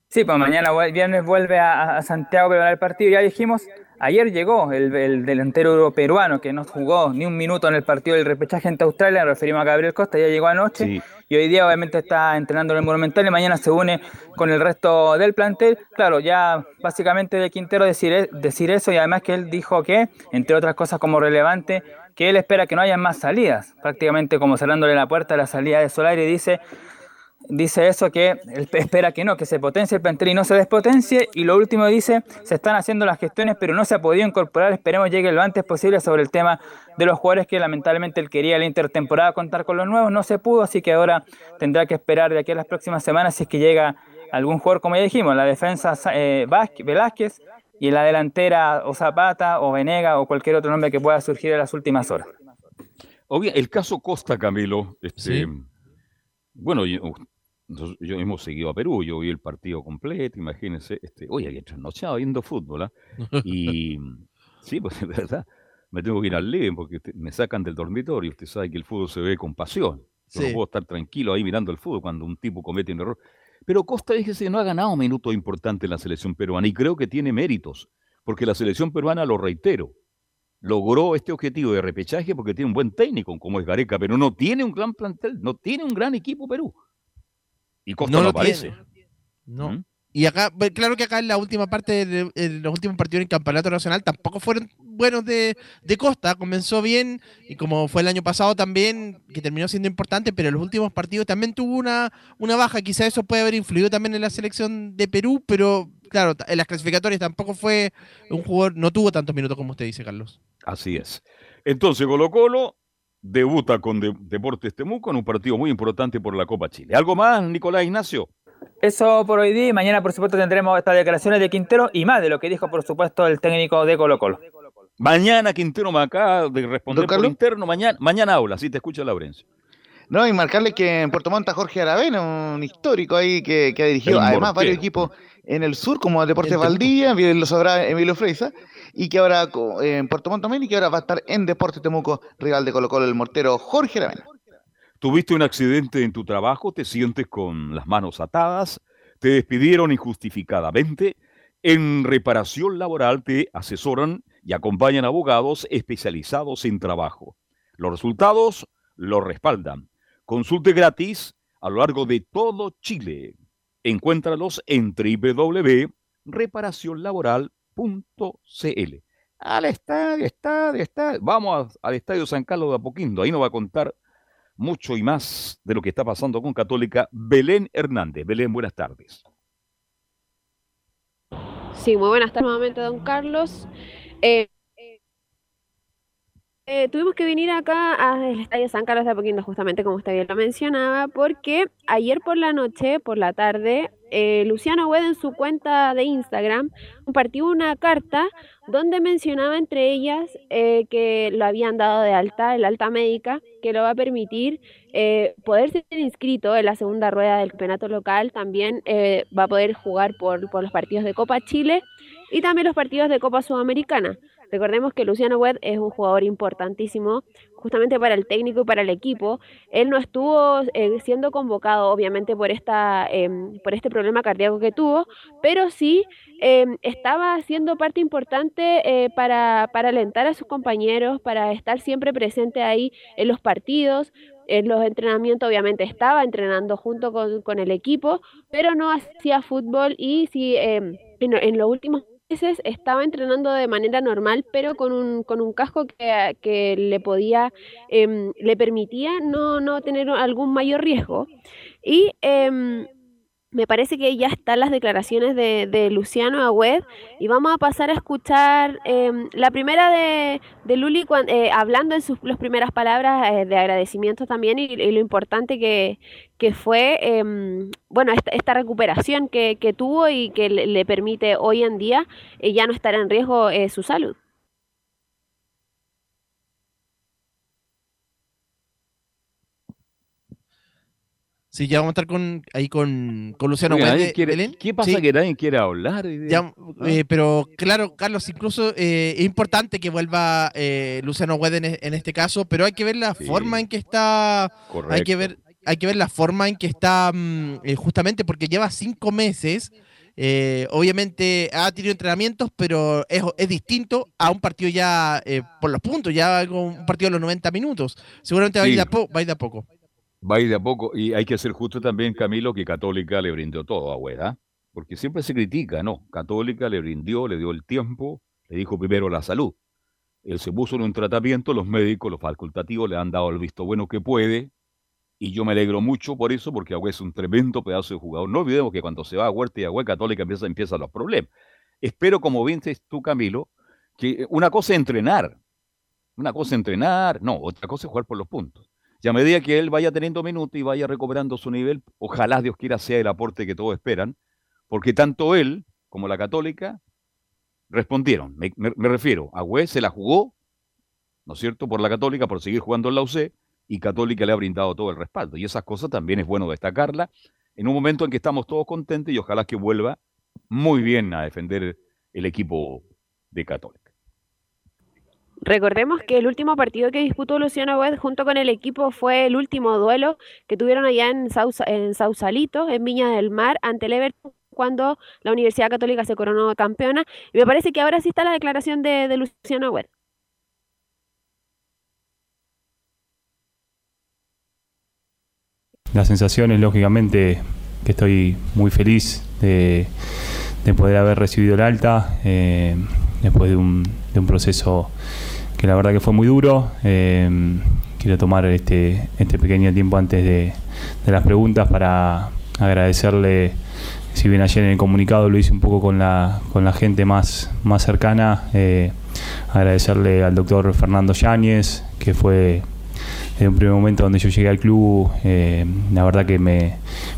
Sí, pues mañana viernes vuelve a, a Santiago a preparar el partido. Ya dijimos, ayer llegó el, el delantero peruano que no jugó ni un minuto en el partido del repechaje ante Australia, nos referimos a Gabriel Costa, ya llegó anoche
Sí.
y hoy día obviamente está entrenando en el Monumental y mañana se une con el resto del plantel. Claro, ya básicamente de Quintero decir, e- decir eso y además que él dijo que, entre otras cosas como relevante, que él espera que no haya más salidas, prácticamente como cerrándole la puerta a la salida de Solari, dice dice eso que él espera que no, que se potencie el plantel y no se despotencie. Y lo último dice, se están haciendo las gestiones, pero no se ha podido incorporar. Esperemos llegue lo antes posible sobre el tema de los jugadores que lamentablemente él quería la intertemporada contar con los nuevos. No se pudo, así que ahora tendrá que esperar de aquí a las próximas semanas si es que llega algún jugador, como ya dijimos, la defensa eh, Velázquez y en la delantera o Zapata o Venega o cualquier otro nombre que pueda surgir en las últimas horas.
Obvio, el caso Costa, Camilo, este,
Sí.
Bueno, yo, nos- yo hemos seguido a Perú, yo vi el partido completo, imagínense, este, oye, había trasnochado viendo fútbol, ¿ah? Y sí, pues de verdad, me tengo que ir al living porque te- me sacan del dormitorio, usted sabe que el fútbol se ve con pasión. Yo no puedo estar tranquilo ahí mirando el fútbol cuando un tipo comete un error. Pero Costa, fíjese, no ha ganado minutos importantes en la selección peruana y creo que tiene méritos, porque la selección peruana, lo reitero, logró este objetivo de repechaje porque tiene un buen técnico como es Gareca, pero no tiene un gran plantel, no tiene un gran equipo Perú. Y Costa
No
no,
lo
aparece.
tiene. No.
¿Mm?
Y acá, bueno, claro que acá en la última parte, de, en los últimos partidos en campeonato nacional tampoco fueron buenos de, de Costa. Comenzó bien y como fue el año pasado también, que terminó siendo importante, pero en los últimos partidos también tuvo una, una baja. Quizá eso puede haber influido también en la selección de Perú, pero claro, en las clasificatorias tampoco fue un jugador, no tuvo tantos minutos como usted dice, Carlos.
Así es. Entonces Colo Colo debuta con De- Deportes Temuco en un partido muy importante por la Copa Chile. ¿Algo más, Nicolás Ignacio?
Eso por hoy día y mañana por supuesto tendremos estas declaraciones de Quintero y más de lo que dijo por supuesto el técnico de Colo Colo.
Mañana Quintero me acaba de responder
¿Don
por
Carlos?
interno. Mañana, mañana habla, sí te escucha Laurencio.
No, y marcarle que en Puerto Montt Jorge Aravena, un histórico ahí que, que ha dirigido
El
además
mortero.
varios equipos en el sur, como Deportes. Valdivia, bien lo sabrá Emilio Freisa, y que ahora en Puerto Montt también, y que ahora va a estar en Deportes Temuco, rival de Colo Colo, el mortero Jorge Aravena.
Tuviste un accidente en tu trabajo, te sientes con las manos atadas, te despidieron injustificadamente. En reparación laboral te asesoran y acompañan abogados especializados en trabajo. Los resultados los respaldan. Consulte gratis a lo largo de todo Chile. Encuéntralos en www.reparacionlaboral.cl. Al estadio, estadio, estadio. Vamos al estadio San Carlos de Apoquindo. Ahí nos va a contar mucho y más de lo que está pasando con Católica Belén Hernández. Belén, buenas tardes.
Sí, muy buenas tardes nuevamente, don Carlos. Eh, eh, tuvimos que venir acá al Estadio San Carlos de Apoquindo, justamente como usted bien lo mencionaba, porque ayer por la noche, por la tarde, eh, Luciano Wed en su cuenta de Instagram compartió una carta donde mencionaba entre ellas eh, que lo habían dado de alta, el alta médica, que lo va a permitir eh, poder ser inscrito en la segunda rueda del campeonato local, también eh, va a poder jugar por, por los partidos de Copa Chile y también los partidos de Copa Sudamericana. Recordemos que Luciano Wed es un jugador importantísimo justamente para el técnico y para el equipo. Él no estuvo eh, siendo convocado, obviamente, por, esta, em, por este problema cardíaco que tuvo, pero sí em, estaba siendo parte importante eh, para, para alentar a sus compañeros, para estar siempre presente ahí en los partidos. En los entrenamientos, obviamente, estaba entrenando junto con, con el equipo, pero no hacía fútbol y sí, em, en, en los últimos meses estaba entrenando de manera normal, pero con un, con un casco que, que le podía, em, le permitía no, no tener algún mayor riesgo. Y em, me parece que ya están las declaraciones de, de Luciano Agüed y vamos a pasar a escuchar em, la primera de, de Luli eh, hablando en sus las primeras palabras eh, de agradecimiento también y, lo importante que, que fue em, bueno esta, esta recuperación que, que tuvo y que le, le permite hoy en día eh, ya no estar en riesgo eh, su salud.
Sí, ya vamos a estar con, ahí con, con Luciano
Oiga, quiere-. ¿Qué pasa
Sí.
que nadie quiere hablar?
Ya,
¿Ah?
eh, pero claro, Carlos, incluso eh, es importante que vuelva eh, Luciano Wed en, en este caso, pero hay que ver la
Sí.
forma en que está, hay
Correcto.
que ver, hay que ver la forma en que está mm, eh, justamente porque lleva cinco meses. eh, obviamente ha tenido entrenamientos, pero es, es distinto a un partido ya eh, por los puntos, ya algo- un partido de los 90 minutos. Seguramente va, a ir de a va a ir de a poco.
Va ir de a poco. Y hay que ser justo también, Camilo, que Católica le brindó todo a Hueda. Porque siempre se critica, ¿no? Católica le brindó, le dio el tiempo, le dijo primero la salud. Él se puso en un tratamiento, los médicos, los facultativos le han dado el visto bueno que puede. Y yo me alegro mucho por eso, porque Agüe es un tremendo pedazo de jugador. No olvidemos que cuando se va a Huerta y Agüe Católica empieza, empiezan los problemas. Espero, como bien tú, Camilo, que una cosa es entrenar. Una cosa es entrenar, no, otra cosa es jugar por los puntos. Y a medida que él vaya teniendo minutos y vaya recuperando su nivel, ojalá Dios quiera sea el aporte que todos esperan, porque tanto él como la Católica respondieron. Me, me- me refiero, Agüe se la jugó, ¿no es cierto?, por la Católica, por seguir jugando en la UC, y Católica le ha brindado todo el respaldo. Y esas cosas también es bueno destacarla en un momento en que estamos todos contentos y ojalá que vuelva muy bien a defender el equipo de Católica.
Recordemos que el último partido que disputó Luciano Wed junto con el equipo fue el último duelo que tuvieron allá en, Sausa- en Sausalito, en Viña del Mar, ante el Everton cuando la Universidad Católica se coronó campeona. Y me parece que ahora sí está la declaración de, Luciano Wed.
Las sensaciones, lógicamente, que estoy muy feliz de, de poder haber recibido el alta eh, después de un proceso que la verdad que fue muy duro. Eh, quiero tomar este, este pequeño tiempo antes de, las preguntas para agradecerle, si bien ayer en el comunicado lo hice un poco con la, con la gente más, más cercana, eh, agradecerle al doctor Fernando Yáñez, que fue desde un primer momento donde yo llegué al club, eh, la verdad que me,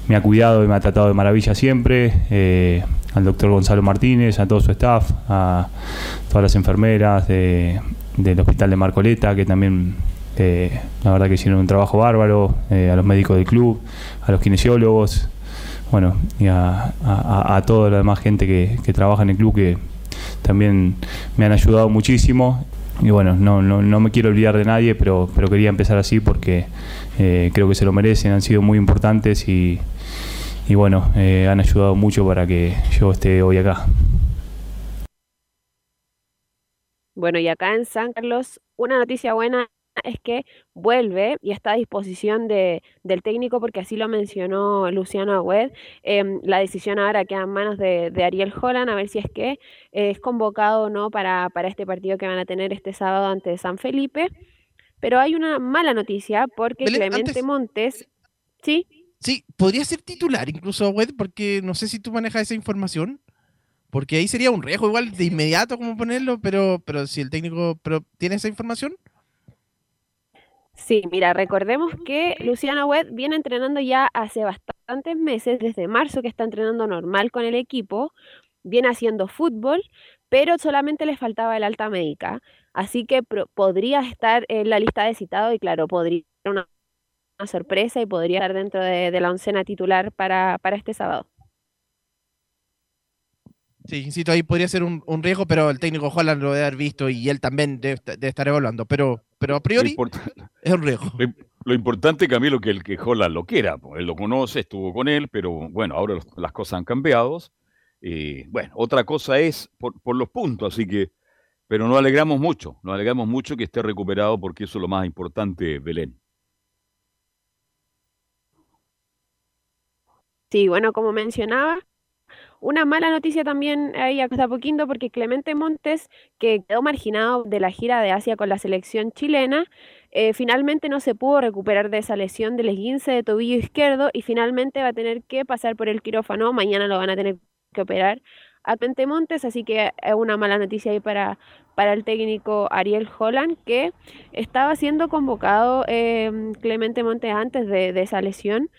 me, ha cuidado y me ha tratado de maravilla siempre, eh, al doctor Gonzalo Martínez, a todo su staff, a todas las enfermeras de, del hospital de Marcoleta, que también eh, la verdad que hicieron un trabajo bárbaro, a los médicos del club, a los kinesiólogos, bueno, y a, toda la demás gente que, que trabaja en el club que también me han ayudado muchísimo y bueno, no, no, no, me quiero olvidar de nadie, pero, pero quería empezar así porque eh, creo que se lo merecen, han sido muy importantes y, y bueno, eh, han ayudado mucho para que yo esté hoy acá.
Bueno, y acá en San Carlos, una noticia buena es que vuelve y está a disposición de, del técnico, porque así lo mencionó Luciano Agüed. Eh, la decisión ahora queda en manos de, de, Ariel Holland, a ver si es que eh, es convocado o no para, para este partido que van a tener este sábado ante San Felipe. Pero hay una mala noticia porque
Belén,
Clemente
antes-
Montes. ¿Sí?
Sí, podría ser titular incluso Agüed, porque no sé si tú manejas esa información. Porque ahí sería un riesgo igual de inmediato como ponerlo, pero, pero si el técnico pero, tiene esa información.
Sí, mira, recordemos que Luciano Wed viene entrenando ya hace bastantes meses, desde marzo que está entrenando normal con el equipo, viene haciendo fútbol, pero solamente le faltaba el alta médica. Así que podría estar en la lista de citado y claro, podría ser una, una sorpresa y podría estar dentro de, de la oncena titular para, para este sábado.
Sí, insisto, ahí podría ser un, un riesgo, pero el técnico Holland lo debe haber visto y él también debe, debe estar evaluando. Pero, pero a priori es un riesgo.
lo im- lo importante, Camilo, que el que Holland lo quiera. pues, Él lo conoce, estuvo con él, pero bueno, ahora los- las cosas han cambiado. Eh, bueno, otra cosa es por, por los puntos, así que, pero nos alegramos mucho, nos alegramos mucho que esté recuperado porque eso es lo más importante, Belén.
Sí, bueno, como mencionaba, una mala noticia también ahí hasta poquito porque Clemente Montes, que quedó marginado de la gira de Asia con la selección chilena, eh, finalmente no se pudo recuperar de esa lesión del esguince de tobillo izquierdo y finalmente va a tener que pasar por el quirófano. Mañana lo van a tener que operar a Clemente Montes, así que es una mala noticia ahí para, para el técnico Ariel Holland, que estaba siendo convocado eh, Clemente Montes antes de, de esa lesión,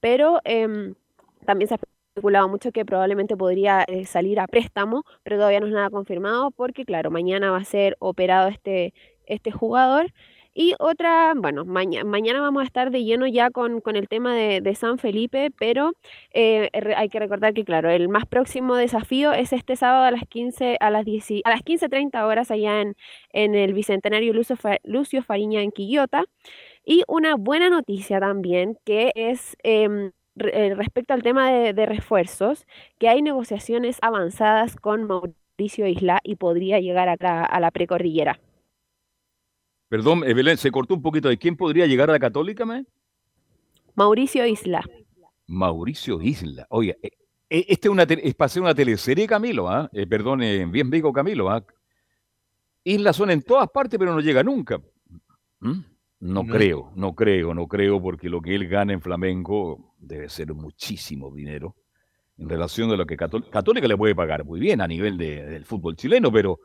pero... em, también se especulado mucho que probablemente podría eh, salir a préstamo, pero todavía no es nada confirmado porque, claro, mañana va a ser operado este, este jugador. Y otra, bueno, maña- mañana vamos a estar de lleno ya con, con el tema de, San Felipe, pero eh, hay que recordar que, claro, el más próximo desafío es este sábado a las 15, a las 10, a las 15.30 horas allá en, en el Bicentenario Lucio, Lucio Fariña en Quillota. Y una buena noticia también, que es em, eh, respecto al tema de, de refuerzos, que hay negociaciones avanzadas con Mauricio Isla y podría llegar a la, a la precordillera.
Perdón, Belén, se cortó un poquito. ¿De quién podría llegar a la Católica, me?
Mauricio Isla.
Mauricio Isla. Oye, eh, eh, este es, una es para hacer una teleserie, Camilo, ¿ah? Eh, perdón, bien digo, Camilo, ¿ah? Islas son en todas partes, pero no llega nunca. ¿Mm? No,
No.
creo, no creo, no creo, porque lo que él gana en Flamengo debe ser muchísimo dinero en relación a lo que Cató- Católica le puede pagar muy bien a nivel de- del fútbol chileno, pero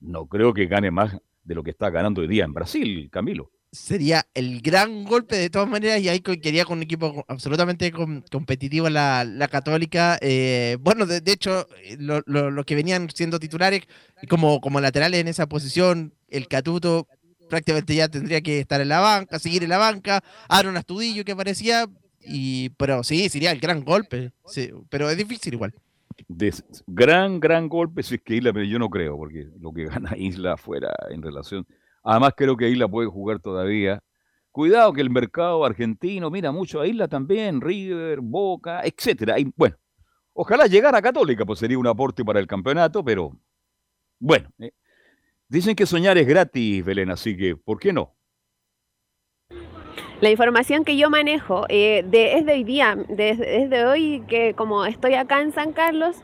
no creo que gane más de lo que está ganando hoy día en Brasil, Camilo.
Sería el gran golpe de todas maneras y ahí quería con un equipo absolutamente com- competitivo la, la Católica. eh, bueno, de, de hecho, eh, lo- lo- los que venían siendo titulares como, como laterales en esa posición, el Catuto prácticamente ya tendría que estar en la banca, seguir en la banca, Aaron Astudillo que aparecía, y, pero sí, sería el gran golpe, sí, pero es difícil igual.
de gran, gran golpe si es que Isla, pero yo no creo, porque lo que gana Isla fuera en relación. Además, creo que Isla puede jugar todavía. Cuidado que el mercado argentino mira mucho a Isla también, River, Boca, etcétera. Y, bueno, ojalá llegara a Católica, pues sería un aporte para el campeonato, pero bueno, eh, dicen que soñar es gratis, Belén, así que, ¿por qué no?
La información que yo manejo eh, de, es de hoy día, desde de hoy que como estoy acá en San Carlos,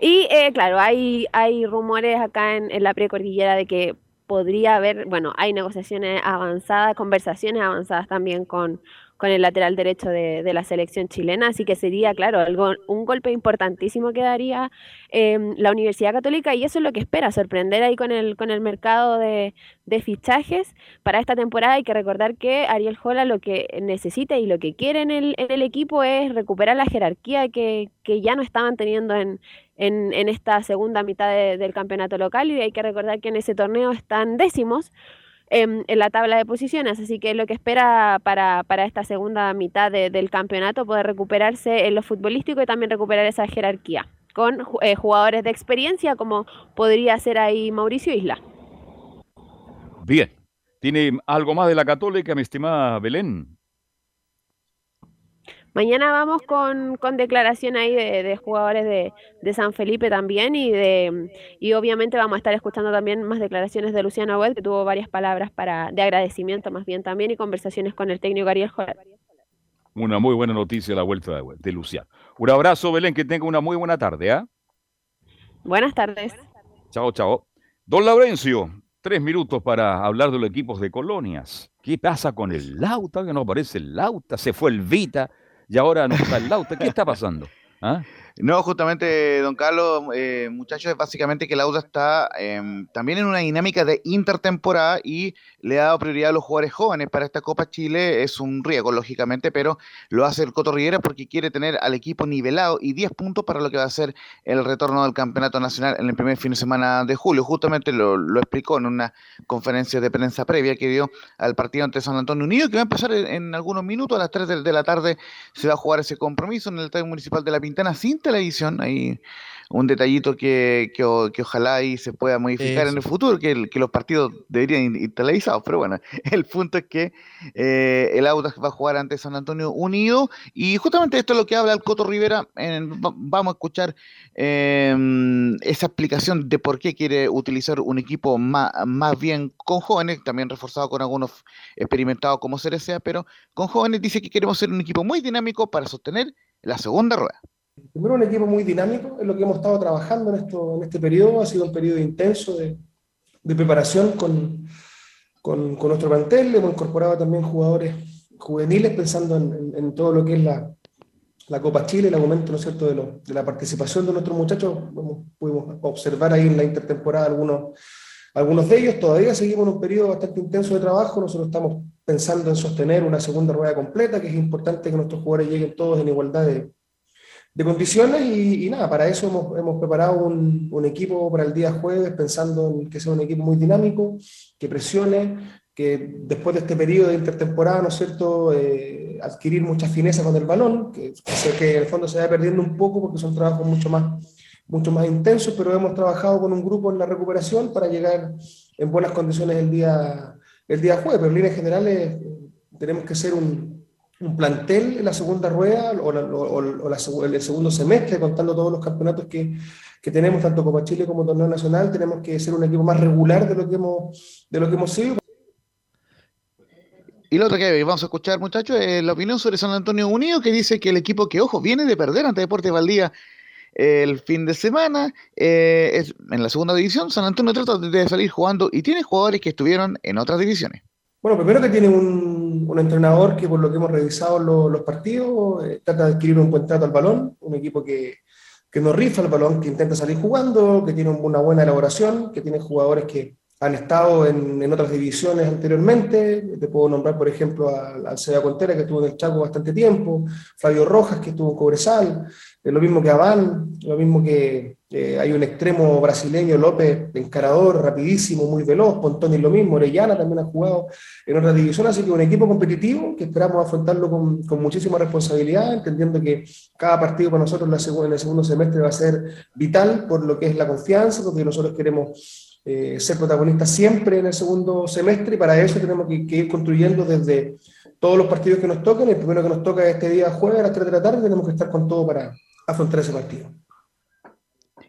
y eh, claro, hay, hay rumores acá en, en la precordillera de que podría haber, bueno, hay negociaciones avanzadas, conversaciones avanzadas también con, con el lateral derecho de, de, la selección chilena, así que sería, claro, algo, un golpe importantísimo que daría eh, la Universidad Católica y eso es lo que espera, sorprender ahí con el, con el mercado de, de, fichajes para esta temporada. Hay que recordar que Ariel Jola lo que necesita y lo que quiere en el, en el equipo es recuperar la jerarquía que, que ya no estaban teniendo en, en, en esta segunda mitad de, del campeonato local y hay que recordar que en ese torneo están décimos en, la tabla de posiciones, así que lo que espera para, para esta segunda mitad de, del campeonato poder recuperarse en lo futbolístico y también recuperar esa jerarquía con eh, jugadores de experiencia como podría ser ahí Mauricio Isla.
Bien, ¿tiene algo más de la católica, mi estimada Belén?
Mañana vamos con, con declaración ahí de, de jugadores de, de, San Felipe también y de y obviamente vamos a estar escuchando también más declaraciones de Luciano Webb, que tuvo varias palabras para de agradecimiento más bien también y conversaciones con el técnico Ariel Jolar.
Una muy buena noticia la vuelta de, de Luciano. Un abrazo, Belén, que tenga una muy buena tarde. ¿eh?
Buenas tardes.
Chao, chao. Don Laurencio, tres minutos para hablar de los equipos de colonias. ¿Qué pasa con el Lauta? Que no aparece el Lauta, se fue el Vita y ahora no está el Lauta. ¿Qué está pasando? ¿Ah?
No, justamente, don Carlos, eh, muchachos, es básicamente que Lauda está eh, también en una dinámica de intertemporada y le ha dado prioridad a los jugadores jóvenes para esta Copa Chile. Es un riesgo, lógicamente, pero lo hace el Coto Rivera porque quiere tener al equipo nivelado y 10 puntos para lo que va a ser el retorno del Campeonato Nacional en el primer fin de semana de julio. Justamente lo, lo explicó en una conferencia de prensa previa que dio al partido ante San Antonio Unido, que va a empezar en, en algunos minutos. A las 3 de, de, la tarde se va a jugar ese compromiso en el Estadio Municipal de La Pintana sin televisión. Ahí un detallito que, que, que, ojalá ahí se pueda modificar Eso. en el futuro, que, que, los partidos deberían ir televisados, pero bueno, el punto es que eh, el Audax va a jugar ante San Antonio Unido y justamente esto es lo que habla el Coto Rivera, en, vamos a escuchar eh, esa explicación de por qué quiere utilizar un equipo más, más bien con jóvenes, también reforzado con algunos experimentados como Cerecea, pero con jóvenes dice que queremos ser un equipo muy dinámico para sostener la segunda rueda.
Primero un equipo muy dinámico, es lo que hemos estado trabajando en, esto, en este periodo, ha sido un periodo intenso de, de preparación con, con, nuestro plantel, hemos incorporado también jugadores juveniles pensando en, todo lo que es la, la, Copa Chile, el aumento ¿no es cierto? De, la participación de nuestros muchachos, pudimos observar ahí en la intertemporada algunos, algunos de ellos, todavía seguimos en un periodo bastante intenso de trabajo, nosotros estamos pensando en sostener una segunda rueda completa, que es importante que nuestros jugadores lleguen todos en igualdad de de condiciones y, nada, para eso hemos, hemos preparado un, equipo para el día jueves pensando en que sea un equipo muy dinámico, que presione, que después de este periodo de intertemporada, ¿no es cierto?, eh, adquirir mucha fineza con el balón, que, que, en el fondo se vaya perdiendo un poco porque son trabajos mucho más, mucho más intensos, pero hemos trabajado con un grupo en la recuperación para llegar en buenas condiciones el día, el día jueves, pero en líneas generales tenemos que ser un, un plantel en la segunda rueda o, la, o, o la, el segundo semestre, contando todos los campeonatos que, que, tenemos, tanto Copa Chile como Torneo Nacional, tenemos que ser un equipo más regular de lo que hemos, de lo que hemos sido.
Y lo otro que vamos a escuchar, muchachos, es la opinión sobre San Antonio Unido, que dice que el equipo que, ojo, viene de perder ante Deportes Valdía el fin de semana, eh, es, en la segunda división, San Antonio trata de salir jugando y tiene jugadores que estuvieron en otras divisiones.
Bueno, primero que tiene un, entrenador que por lo que hemos revisado los, partidos eh, trata de adquirir un buen trato al balón, un equipo que, que no rifa el balón, que intenta salir jugando, que tiene una buena elaboración, que tiene jugadores que han estado en, en otras divisiones anteriormente. Te puedo nombrar, por ejemplo, al, Seda Contera, que estuvo en el Chaco bastante tiempo, Flavio Rojas, que estuvo en Cobresal, eh, lo mismo que Aván, lo mismo que eh, hay un extremo brasileño, López, encarador, rapidísimo, muy veloz, Pontoni lo mismo, Orellana también ha jugado en otra división, así que un equipo competitivo que esperamos afrontarlo con, con muchísima responsabilidad, entendiendo que cada partido para nosotros en el segundo semestre va a ser vital por lo que es la confianza, porque nosotros queremos eh, ser protagonistas siempre en el segundo semestre y para eso tenemos que, que, ir construyendo desde todos los partidos que nos toquen. El primero que nos toca este día jueves a las 3 de la tarde, tenemos que estar con todo para afrontar ese partido.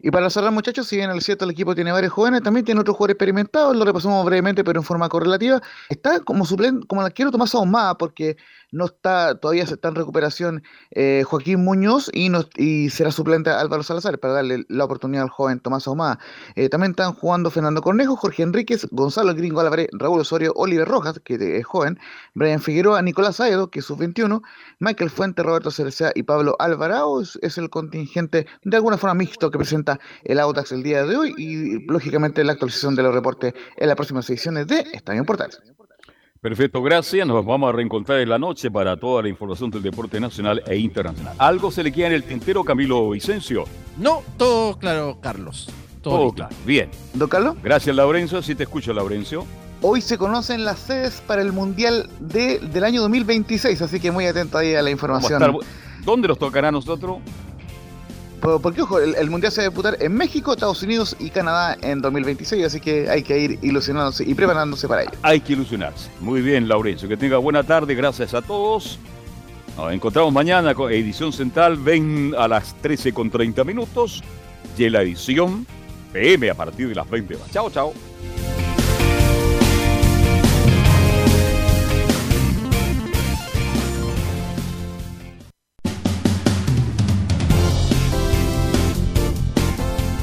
Y para cerrar, muchachos, si bien es cierto el equipo tiene varios jóvenes, también tiene otros jugadores experimentados, lo repasamos brevemente, pero en forma correlativa. Está como suplente, como quiero Tomás Ahumada, porque no está, todavía está en recuperación eh, Joaquín Muñoz y, y será suplente Álvaro Salazar para darle la oportunidad al joven Tomás Ahumada. Eh, también están jugando Fernando Cornejo, Jorge Enríquez, Gonzalo Gringo Álvarez, Raúl Osorio, Oliver Rojas, que es joven, Brian Figueroa, Nicolás Aedo, que es sub-21, Michael Fuente, Roberto Cerecea y Pablo Alvarado. Es, el contingente de alguna forma mixto que presenta el Autax el día de hoy y lógicamente la actualización de los reportes en las próximas ediciones de Estadio Portales.
Perfecto, gracias. Nos vamos a reencontrar en la noche para toda la información del deporte nacional e internacional. ¿Algo se le queda en el tintero, Camilo Vicencio?
No, todo claro, Carlos.
Todo, todo claro. Bien.
¿Don Carlos?
Gracias, Laurencio. Si te escucho, Laurencio.
Hoy se conocen las sedes para el Mundial de, del año 2026, así que muy atento ahí a la información.
¿Dónde nos tocará a nosotros?
Porque, ojo, el, Mundial se va a disputar en México, Estados Unidos y Canadá en 2026, así que hay que ir ilusionándose y preparándose para ello.
Hay que ilusionarse. Muy bien, Laurencio. Que tenga buena tarde, gracias a todos. Nos encontramos mañana con edición central, ven a las 13 con 30 minutos y la edición PM a partir de las 20 horas. Chao, chao.